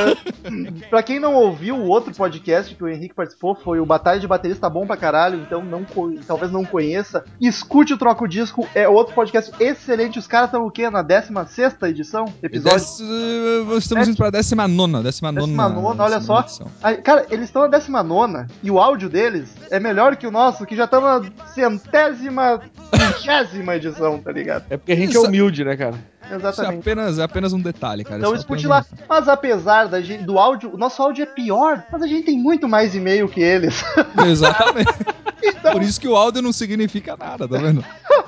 [laughs] Pra quem não ouviu, o outro podcast que o Henrique participou foi o Batalha de Baterista Bom pra Caralho, então não, talvez não conheça. Escute o Troco Disco, é outro podcast excelente. Os caras estão o quê? Na 16 edição? Episódio? Dez- eh, estamos indo pra 19, 19. Décima nona, olha só. Cara, eles estão na 19 e o áudio deles é melhor que o nosso, que já estamos na centésima, vigésima edição, tá ligado? É porque a gente é Isso- humilde, né, cara? É Exatamente. apenas, é apenas um detalhe, cara. Então é escute apenas lá. Mas apesar da gente, do áudio, o nosso áudio é pior, mas a gente tem muito mais e-mail que eles. Exatamente. [laughs] Então- Por isso que o áudio não significa nada, tá vendo? [laughs]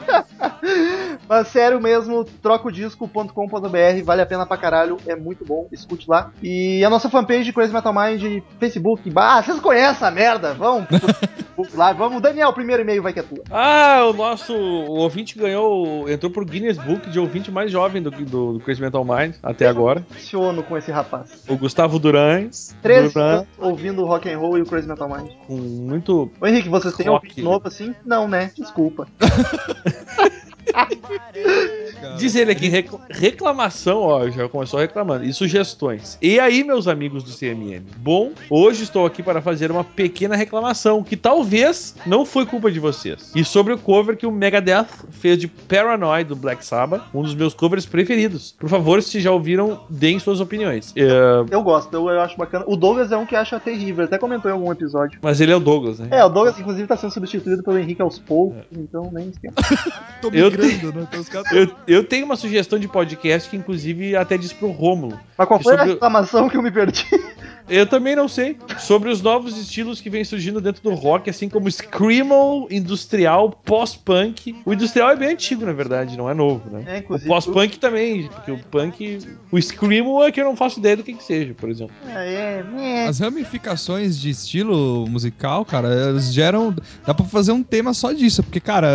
Mas sério mesmo, trocodisco.com.br, vale a pena pra caralho, é muito bom, escute lá. E a nossa fanpage Crazy Metal Mind, Facebook, ah, vocês conhecem a merda, vão [laughs] Facebook lá, vamos. Daniel, o primeiro e-mail vai que é tua. Ah, o nosso o ouvinte ganhou, entrou pro Guinness Book de ouvinte mais jovem do, do, do Crazy Metal Mind até agora. Funciono com esse rapaz. O Gustavo Durães. 13 Duran, anos ouvindo rock and roll e o Crazy Metal Mind. com muito. Ô Henrique, vocês têm Rock. ouvinte novo assim? Não, né? Desculpa. [laughs] [laughs] Diz ele aqui, rec- reclamação, ó, já começou reclamando, e sugestões. E aí, meus amigos do CMM? Bom, hoje estou aqui para fazer uma pequena reclamação, que talvez não foi culpa de vocês. E sobre o cover que o Megadeth fez de Paranoid do Black Sabbath, um dos meus covers preferidos. Por favor, se já ouviram, deem suas opiniões. É, Eu gosto, eu, eu acho bacana. O Douglas é um que acha terrível, até comentou em algum episódio. mas ele é o Douglas, né? É, o Douglas, inclusive, tá sendo substituído pelo Henrique aos poucos, então nem esquenta. [laughs] Tô Eu né? Então os caras Eu, eu tenho uma sugestão de podcast que, inclusive, até disse pro Rômulo. Mas qual E foi a sobre o- reclamação que eu me perdi? Eu também não sei. Sobre os novos estilos que vêm surgindo dentro do rock, assim como Screamo, industrial, pós-punk. O industrial é bem antigo, na verdade, não é novo, né? É, O inclusive. pós-punk também, porque o punk. O Screamo é que eu não faço ideia do que, que seja, por exemplo. É, é, é. As ramificações de estilo musical, cara, elas geram. Dá pra fazer um tema só disso, porque, cara,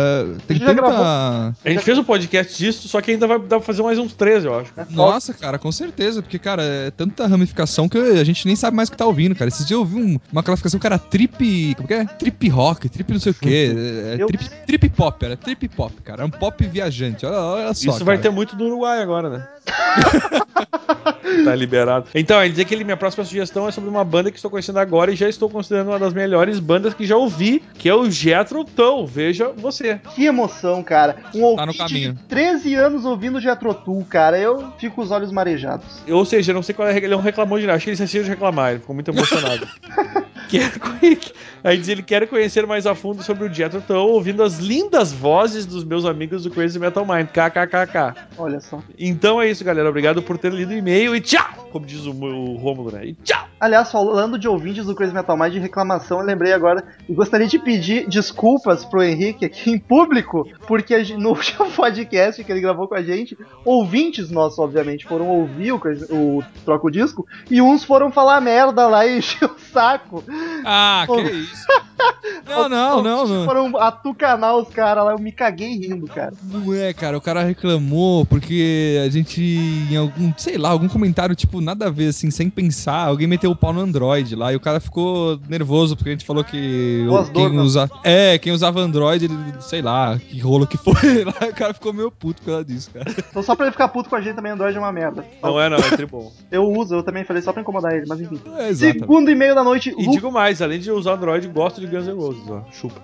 tem tanta. A gente fez um podcast disso, só que ainda vai dar pra fazer mais uns três, eu acho. É Nossa, cara, com certeza, porque, cara, é tanta ramificação que a gente nem sabe mais o que tá ouvindo, cara. Esses dias eu ouvi um- uma classificação que era trip. Como que é? Trip rock, trip não sei o quê. É, é Eu- trip, trip pop, era trip pop, cara. Era um pop viajante. Olha, olha só. Isso vai cara. ter muito do Uruguai agora, né? [laughs] tá liberado. Então, ele dizer que ele, minha próxima sugestão é sobre uma banda que estou conhecendo agora e já estou considerando uma das melhores bandas que já ouvi, que é o Jethro Tull. Veja você. Que emoção, cara. Um ouvinte Tá no caminho. de 13 anos ouvindo Jethro Tull, cara. Eu fico com os olhos marejados. Ou seja, eu não sei qual é, ele não reclamou de nada. Acho que ele esqueceu de reclamar, ele ficou muito emocionado. [laughs] Quero conhe- Aí diz ele quer conhecer mais a fundo sobre o Jethro Tull, ouvindo as lindas vozes dos meus amigos do Crazy Metal Mind. KKKK. Olha só. Então é isso, galera. Obrigado por ter lido o e-mail e tchau! Como diz o, o Rômulo, né? E tchau! Aliás, falando de ouvintes do Crazy Metal Mind de reclamação, eu lembrei agora e gostaria de pedir desculpas pro Henrique aqui em público, porque no [laughs] último podcast que ele gravou com a gente, ouvintes nossos, obviamente, foram ouvir o, o Troca o Disco e uns foram falar merda lá e [laughs] encher o saco. Ah, Pô. que isso. [laughs] Não, não, não, não. Foram atucanar os caras lá, eu me caguei rindo, cara. Não é, cara, o cara reclamou porque a gente, em algum, sei lá, algum comentário, tipo, nada a ver, assim, sem pensar, alguém meteu o pau no Android lá e o cara ficou nervoso porque a gente falou que Voz quem dor, usa, é, quem usava Android, ele, sei lá, que rolo que foi [laughs] lá, o cara ficou meio puto por causa disso, cara. Então só pra ele ficar puto com a gente também, Android é uma merda. Não é, não, é tribom. Eu uso, eu também falei só pra incomodar ele, mas enfim. É, exato. Segundo e-mail da noite, E Lu- digo mais, além de usar Android, gosto de Guns N' Roses, ó. Chupa.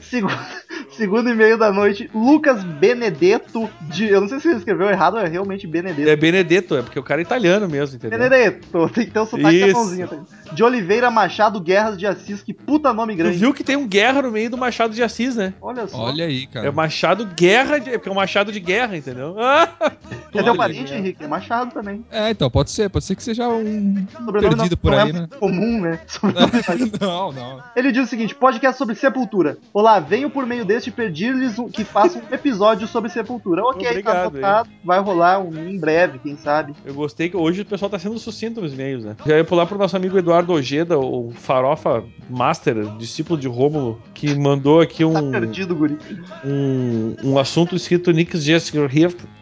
Segundo, Segundo e-mail da noite, Lucas Benedetto, de. Eu não sei se ele escreveu errado, é realmente Benedetto. É Benedetto, é porque o cara é italiano mesmo, entendeu? Benedetto, tem que ter um sotaque Isso. alemãozinho. Tá? De Oliveira Machado Guerras de Assis, que puta nome Tu grande. viu que tem um guerra no meio do Machado de Assis, né? Olha só. Olha aí, cara. É o Machado Guerra, de, é porque é um Machado de guerra, entendeu? Ah, [laughs] é teu parente? Henrique? É Machado também. É, então, pode ser. Pode ser que seja um Sobrenome perdido não, por não aí, é né? comum, né? [laughs] Sobrenome não, não. Ele diz o seguinte: podcast sobre sepultura. Olá, venho por meio deste pedir-lhes que façam um episódio sobre sepultura. Ok, Obrigado, tá anotado. Vai rolar um em breve, quem sabe. eu gostei que hoje o pessoal tá sendo sucinto nos e-mails, né? Já ia pular pro nosso amigo Eduardo Ojeda, o farofa master, discípulo de Rômulo, que mandou aqui Tá um, perdido, guri. um, um assunto escrito Nix Hift,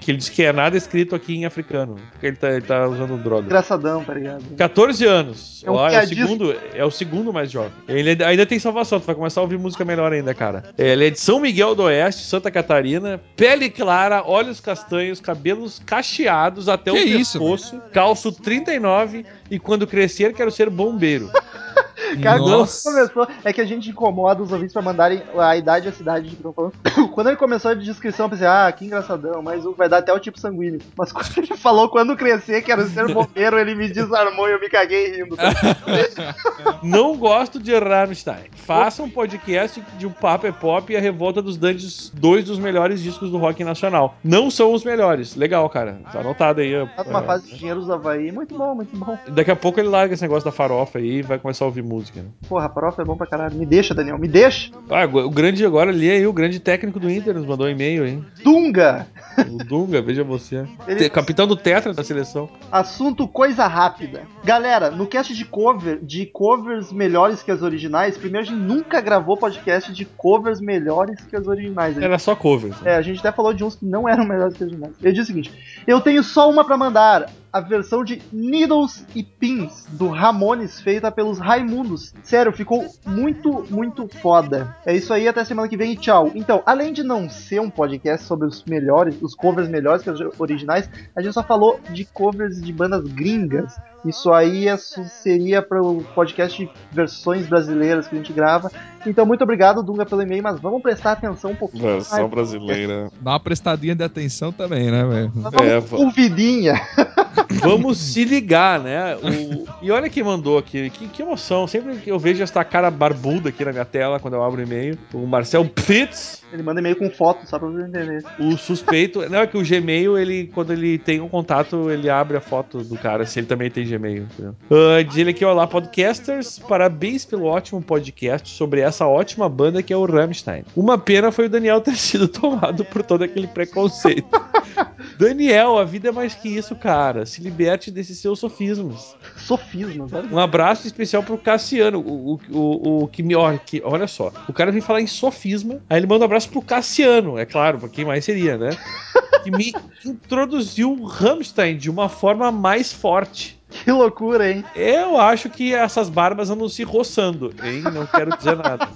que ele diz que é nada escrito aqui em africano, porque ele tá, ele tá usando droga. Engraçadão, tá ligado? 14 anos. É um Ó, é, o segundo, é o segundo mais jovem. Ele ainda tem salvação, tu vai começar a ouvir música melhor ainda, cara. Ele é de São Miguel do Oeste, Santa Catarina, pele clara, olhos castanhos, cabelos cacheados até Que o isso, pescoço, calço 39 e quando crescer quero ser bombeiro. [laughs] Cara, Nossa. começou, é que a gente incomoda os ouvintes pra mandarem a idade e a cidade de que estão falando. Quando ele começou a descrição, eu pensei, ah, que engraçadão, mas vai dar até o tipo sanguíneo. Mas quando ele [laughs] falou quando crescer, quero ser bombeiro, ele me desarmou e eu me caguei rindo. [laughs] Não gosto de Rammstein. Faça um podcast de um papo é pop e a revolta dos Dungeons, dois dos melhores discos do rock nacional. Não são os melhores. Legal, cara. Tá anotado aí. Tá numa É. fase de dinheiros do Havaí, muito bom, muito bom. Daqui a pouco ele larga esse negócio da farofa aí e vai começar ouvir música. né? Porra, farofa é bom pra caralho. Me deixa, Daniel, me deixa. Ah, o grande agora ali aí, o grande técnico do Inter nos mandou um e-mail, hein? Dunga! O Dunga, veja você. [laughs] Ele- Capitão do Tetra da seleção. Assunto coisa rápida. Galera, no cast de cover, de covers melhores que as originais, primeiro a gente nunca gravou podcast de covers melhores que as originais. Era só cover. né? É, a gente até falou de uns que não eram melhores que as originais. Ele diz o seguinte: Eu tenho só uma pra mandar. A versão de Needles e Pins do Ramones, feita pelos Raimundos. Sério, ficou muito, muito foda. É isso aí, até semana que vem e tchau. Então, além de não ser um podcast sobre os melhores, os covers melhores que as originais, a gente só falou de covers de bandas gringas. Isso aí é- seria para o podcast de versões brasileiras que a gente grava. Então, muito obrigado, Dunga, pelo e-mail, mas vamos prestar atenção um pouquinho. Versão brasileira. Dá uma prestadinha de atenção também, né, velho? É, ouvidinha. [laughs] Vamos se ligar, né? O- E olha quem mandou aqui. Que, que emoção. Sempre que eu vejo essa cara barbuda aqui na minha tela quando eu abro o e-mail. O Marcel Pfitz, Ele manda e-mail com foto, só pra você entender. o suspeito. Não, é que o Gmail, ele, quando ele tem um contato, ele abre a foto do cara, se ele também tem Gmail. Entendeu? Ah, diz ele aqui, olá, podcasters. Parabéns pelo ótimo podcast sobre essa ótima banda que é o Rammstein. Uma pena foi o Daniel ter [laughs] sido tomado por todo aquele preconceito. [laughs] Daniel, a vida é mais que isso, cara. Se liberte desses seus sofismas. Sofismas, olha. Um abraço especial pro Cassiano, o, o, o, o que me. Olha, que, olha só, o cara vem falar em sofisma, aí ele manda um abraço pro Cassiano, é claro, pra quem mais seria, né? [laughs] Que me introduziu o Rammstein de uma forma mais forte. Que loucura, hein? Eu acho que essas barbas andam se roçando, hein? Não quero dizer nada.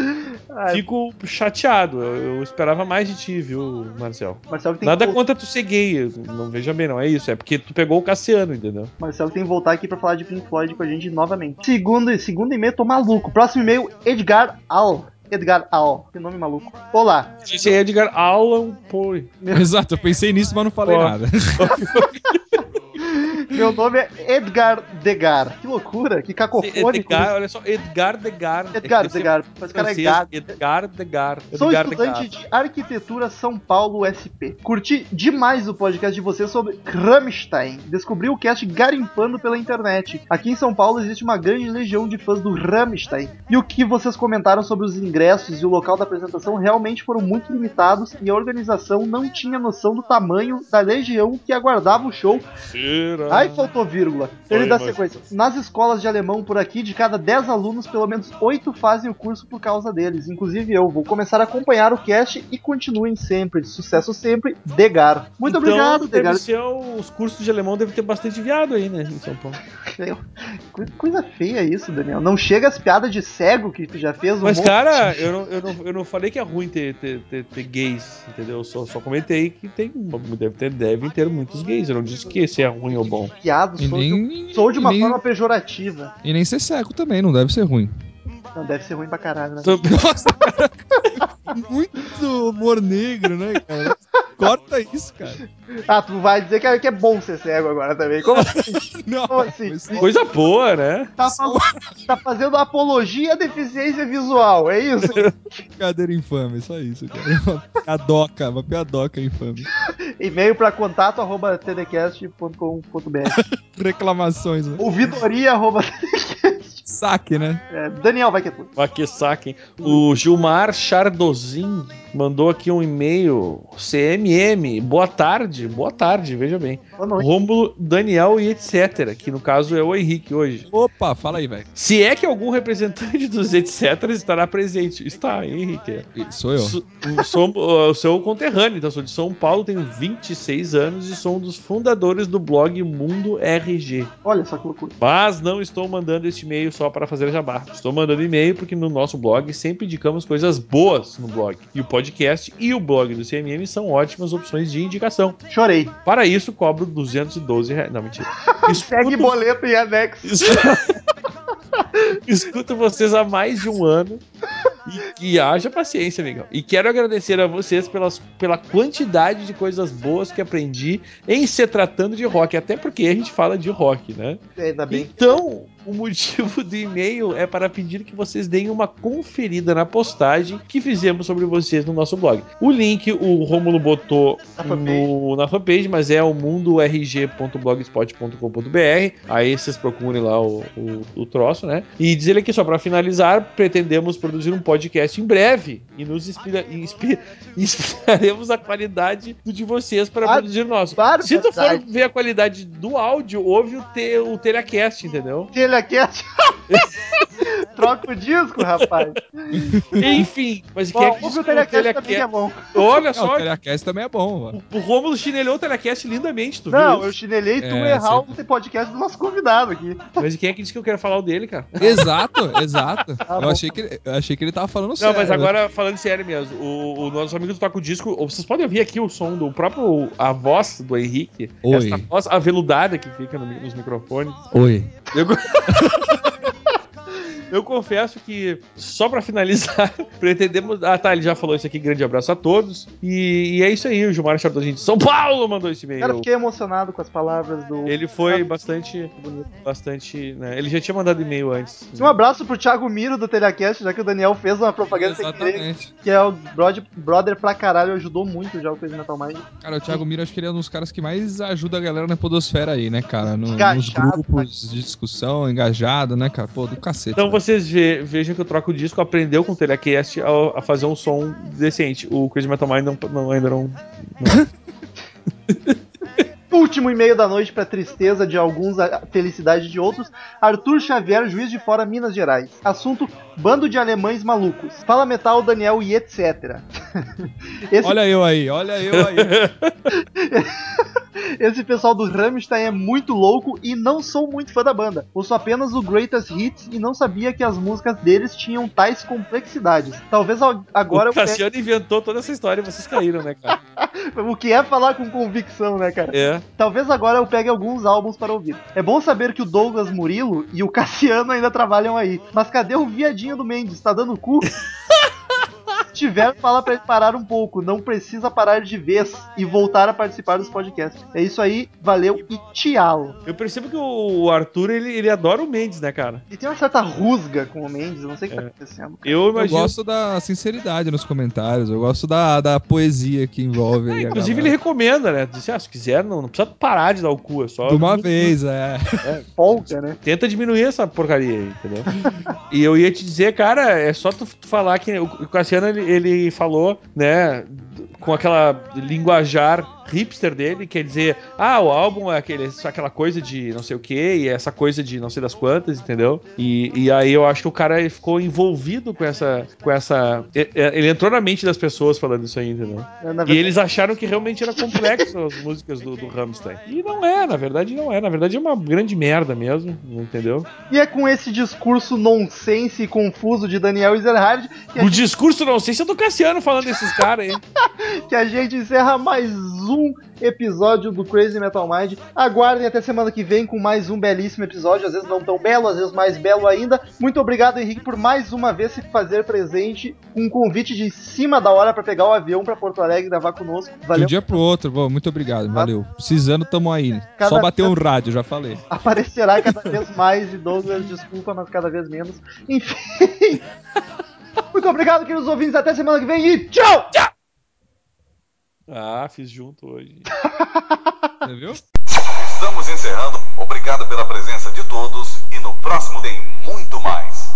[laughs] Ai, Fico chateado, eu, eu esperava mais de ti, viu, Marcel? Marcelo tem Nada que... contra tu ser gay, não veja bem, não é isso, é porque tu pegou o Cassiano, entendeu? Marcelo tem que voltar aqui pra falar de Pink Floyd com a gente novamente. Segundo, segundo e-mail, tô maluco. Próximo e-mail, Edgar Al. Edgar Al, que nome maluco. Olá. Esse é Edgar Allan Poe. Exato, eu pensei nisso, mas não falei Ó. nada. [laughs] Meu nome é Edgar Degar. Que loucura, que cacofônico. Edgar, olha só, Edgar Degar. Edgar Degar. Esse cara é francês, gato. Edgar Degar. Sou Edgar estudante de Arquitetura São Paulo SP. Curti demais o podcast de vocês sobre Rammstein. Descobri o cast garimpando pela internet. Aqui em São Paulo existe uma grande legião de fãs do Rammstein. E o que vocês comentaram sobre os ingressos e o local da apresentação realmente foram muito limitados e a organização não tinha noção do tamanho da legião que aguardava o show Será? Ai, faltou vírgula. Ele Oi, dá mas- sequência. Nas escolas de alemão por aqui, de cada 10 alunos, pelo menos 8 fazem o curso por causa deles. Inclusive eu. Vou começar a acompanhar o cast e continuem sempre. Sucesso sempre, Degar. Muito então, obrigado, deve Degar. os cursos de alemão devem ter bastante viado aí, né, em São Paulo. Co- Coisa feia isso, Daniel. Não chega as piadas de cego que tu já fez um Mas, monte. cara, eu não, eu, não, eu não falei que é ruim ter, ter, ter, ter gays, entendeu? Eu só, só comentei que tem, deve ter, devem ter muitos gays. Eu não disse que esse é ruim ou bom. Piadas, sou, de, nem, sou de uma nem, forma pejorativa. e nem ser cego também, não deve ser ruim. Não, deve ser ruim pra caralho, né? [laughs] Nossa, muito humor negro, né, cara? Corta isso, cara. Ah, tu vai dizer que é, que é bom ser cego agora também. Como assim? [laughs] Não, Como assim? Coisa boa, né? Tá, tá fazendo apologia à deficiência visual, é isso? [laughs] Brincadeira infame, só isso, cara. Uma piadoca, uma piadoca infame. E-mail pra contato arroba tdcast.com.br [laughs] Reclamações, né? Ouvidoria arroba Saque, né? é, Daniel vai que é tudo. Mas que saquem. O Gilmar Chardozin mandou aqui um e-mail. CMM, boa tarde, boa tarde, veja bem. Boa noite. Rômulo, Daniel e etc. Que no caso é o Henrique hoje. Opa, fala aí, velho. Se é que algum representante dos etc. estará presente. Está, Henrique. Sou eu. Sou, sou sou conterrâneo, então sou de São Paulo, tenho 26 anos e sou um dos fundadores do blog Mundo RG. Olha só que loucura. Mas não estou mandando este e-mail só para fazer jabá. Estou mandando e-mail porque no nosso blog sempre indicamos coisas boas no blog. E o podcast e o blog do CMM são ótimas opções de indicação. Chorei. Para isso, cobro 212 reais. Não, mentira. [laughs] Escuto, boleto e anexo. [laughs] escuto vocês há mais de um ano. E, e haja paciência, amigão. E quero agradecer a vocês pelas, pela quantidade de coisas boas que aprendi em se tratando de rock. Até porque a gente fala de rock, né? Ainda bem. Então, o motivo do e-mail é para pedir que vocês deem uma conferida na postagem que fizemos sobre vocês no nosso blog. O link o Rômulo botou Na fanpage. na fanpage, mas é o mundorg.blogspot.com.br. Aí vocês procurem lá o, o, o troço, né? E diz ele aqui só para finalizar, pretendemos produzir um podcast em breve e nos inspira, inspi- [laughs] inspiraremos a qualidade do de vocês para Ah, produzir o nosso. Se tu for ver a qualidade do áudio, ouve o, te, o Telecast, entendeu? Telecast. [laughs] Troca o disco, rapaz. Enfim, mas quem é que Bom, o Telecast também que é bom. Olha Não, o só, Telecast também é bom, mano. o Rômulo chinelhou o Telecast lindamente, tu Não, viu? eu chinelei tu É, errar o podcast do nosso convidado aqui. Mas quem é que disse que eu quero falar o dele, cara? Exato, exato. Tá eu, bom. achei que, ele- eu achei que ele tava falando Não, sério. mas agora falando sério mesmo, o, o nosso amigo do Toca o Disco, vocês podem ouvir aqui o som do próprio, a voz do Henrique, Oi. essa voz aveludada que fica nos microfones. Oi. Eu, [laughs] eu confesso que, só pra finalizar, [laughs] pretendemos. Ah, tá, ele já falou isso aqui. Grande abraço a todos. E, e é isso aí. O Gilmar Chardon de São Paulo mandou esse e-mail. Cara, fiquei emocionado com as palavras do. Ele foi bastante. Bastante. Né? Ele já tinha mandado e-mail antes. Um abraço pro Thiago Miro do Telecast, já que o Daniel fez uma propaganda sem querer, que é o brother, brother pra caralho, ajudou muito já o Crazy Metal Mind. Cara, o Thiago Miro acho que ele é um dos caras que mais ajuda a galera na podosfera aí, né, cara? No- nos Engajado, grupos de discussão, engajado, né, cara? Pô, do cacete. Então né? Vocês ve- vejam que o Troco Disco aprendeu com o Telecast a, a fazer um som decente. O Crazy Metal Mind não, não- ainda não. [laughs] Último e-mail da noite pra tristeza de alguns, a felicidade de outros. Arthur Xavier, juiz de fora, Minas Gerais. Assunto: bando de alemães malucos. Fala metal, Daniel e etc. [laughs] Esse Olha eu aí, olha eu aí. [laughs] Esse pessoal do Rammstein é muito louco e não sou muito fã da banda. Ouço apenas o Greatest Hits e não sabia que as músicas deles tinham tais complexidades. Talvez agora o. Cassiano inventou toda essa história e vocês caíram, né, cara? [laughs] O que é falar com convicção, né, cara? É. Talvez agora eu pegue alguns álbuns para ouvir. É bom saber que o Douglas Murilo e o Cassiano ainda trabalham aí. Mas cadê o viadinho do Mendes? Tá dando cu? [laughs] Se tiver, fala pra ele parar um pouco. Não precisa parar de vez e voltar a participar dos podcasts. É isso aí, valeu e tchau. Eu percebo que o Arthur, ele, ele adora o Mendes, né, cara? E tem uma certa rusga com o Mendes, eu não sei o que tá É. acontecendo. Eu Eu imagino. gosto da sinceridade nos comentários, eu gosto da, da poesia que envolve. É, inclusive, ele recomenda, né? Disse, ah, se quiser, não, não precisa parar de dar o cu, é só. De uma [laughs] vez, é. Folga, né? Tenta diminuir essa porcaria aí, entendeu? e eu ia te dizer, cara, é só tu, tu falar que o, o Cassiano ele, ele falou, né, com aquela linguajar hipster dele, quer dizer, ah, o álbum é aquele, aquela coisa de não sei o que, e essa coisa de não sei das quantas, entendeu? E, e aí eu acho que o cara ficou envolvido com essa. com essa. e- e- Ele entrou na mente das pessoas falando isso aí, entendeu? E verdade, eles acharam que realmente era complexo as músicas do, do Rammstein. E não é, na verdade não é. Na verdade é uma grande merda mesmo, entendeu? E é com esse discurso nonsense e confuso de Daniel Ezerhard O discurso, não sei se é do Cassiano falando desses caras aí. [laughs] que a gente encerra mais um episódio do Crazy Metal Mind. Aguardem até semana que vem com mais um belíssimo episódio, às vezes não tão belo, às vezes mais belo ainda. Muito obrigado, Henrique, por mais uma vez se fazer presente com um convite de cima da hora para pegar o avião para Porto Alegre e gravar conosco. De um Valeu. dia pro outro, bom, muito obrigado, valeu. Precisando, tamo aí. Cada- Só bater um rádio, já falei. Aparecerá cada [laughs] vez mais e Douglas, desculpa, mas cada vez menos. Enfim. [laughs] Muito obrigado, queridos ouvintes. Até semana que vem e tchau! Ah, fiz junto hoje. Você viu? Estamos encerrando. Obrigado pela presença de todos e no próximo tem muito mais.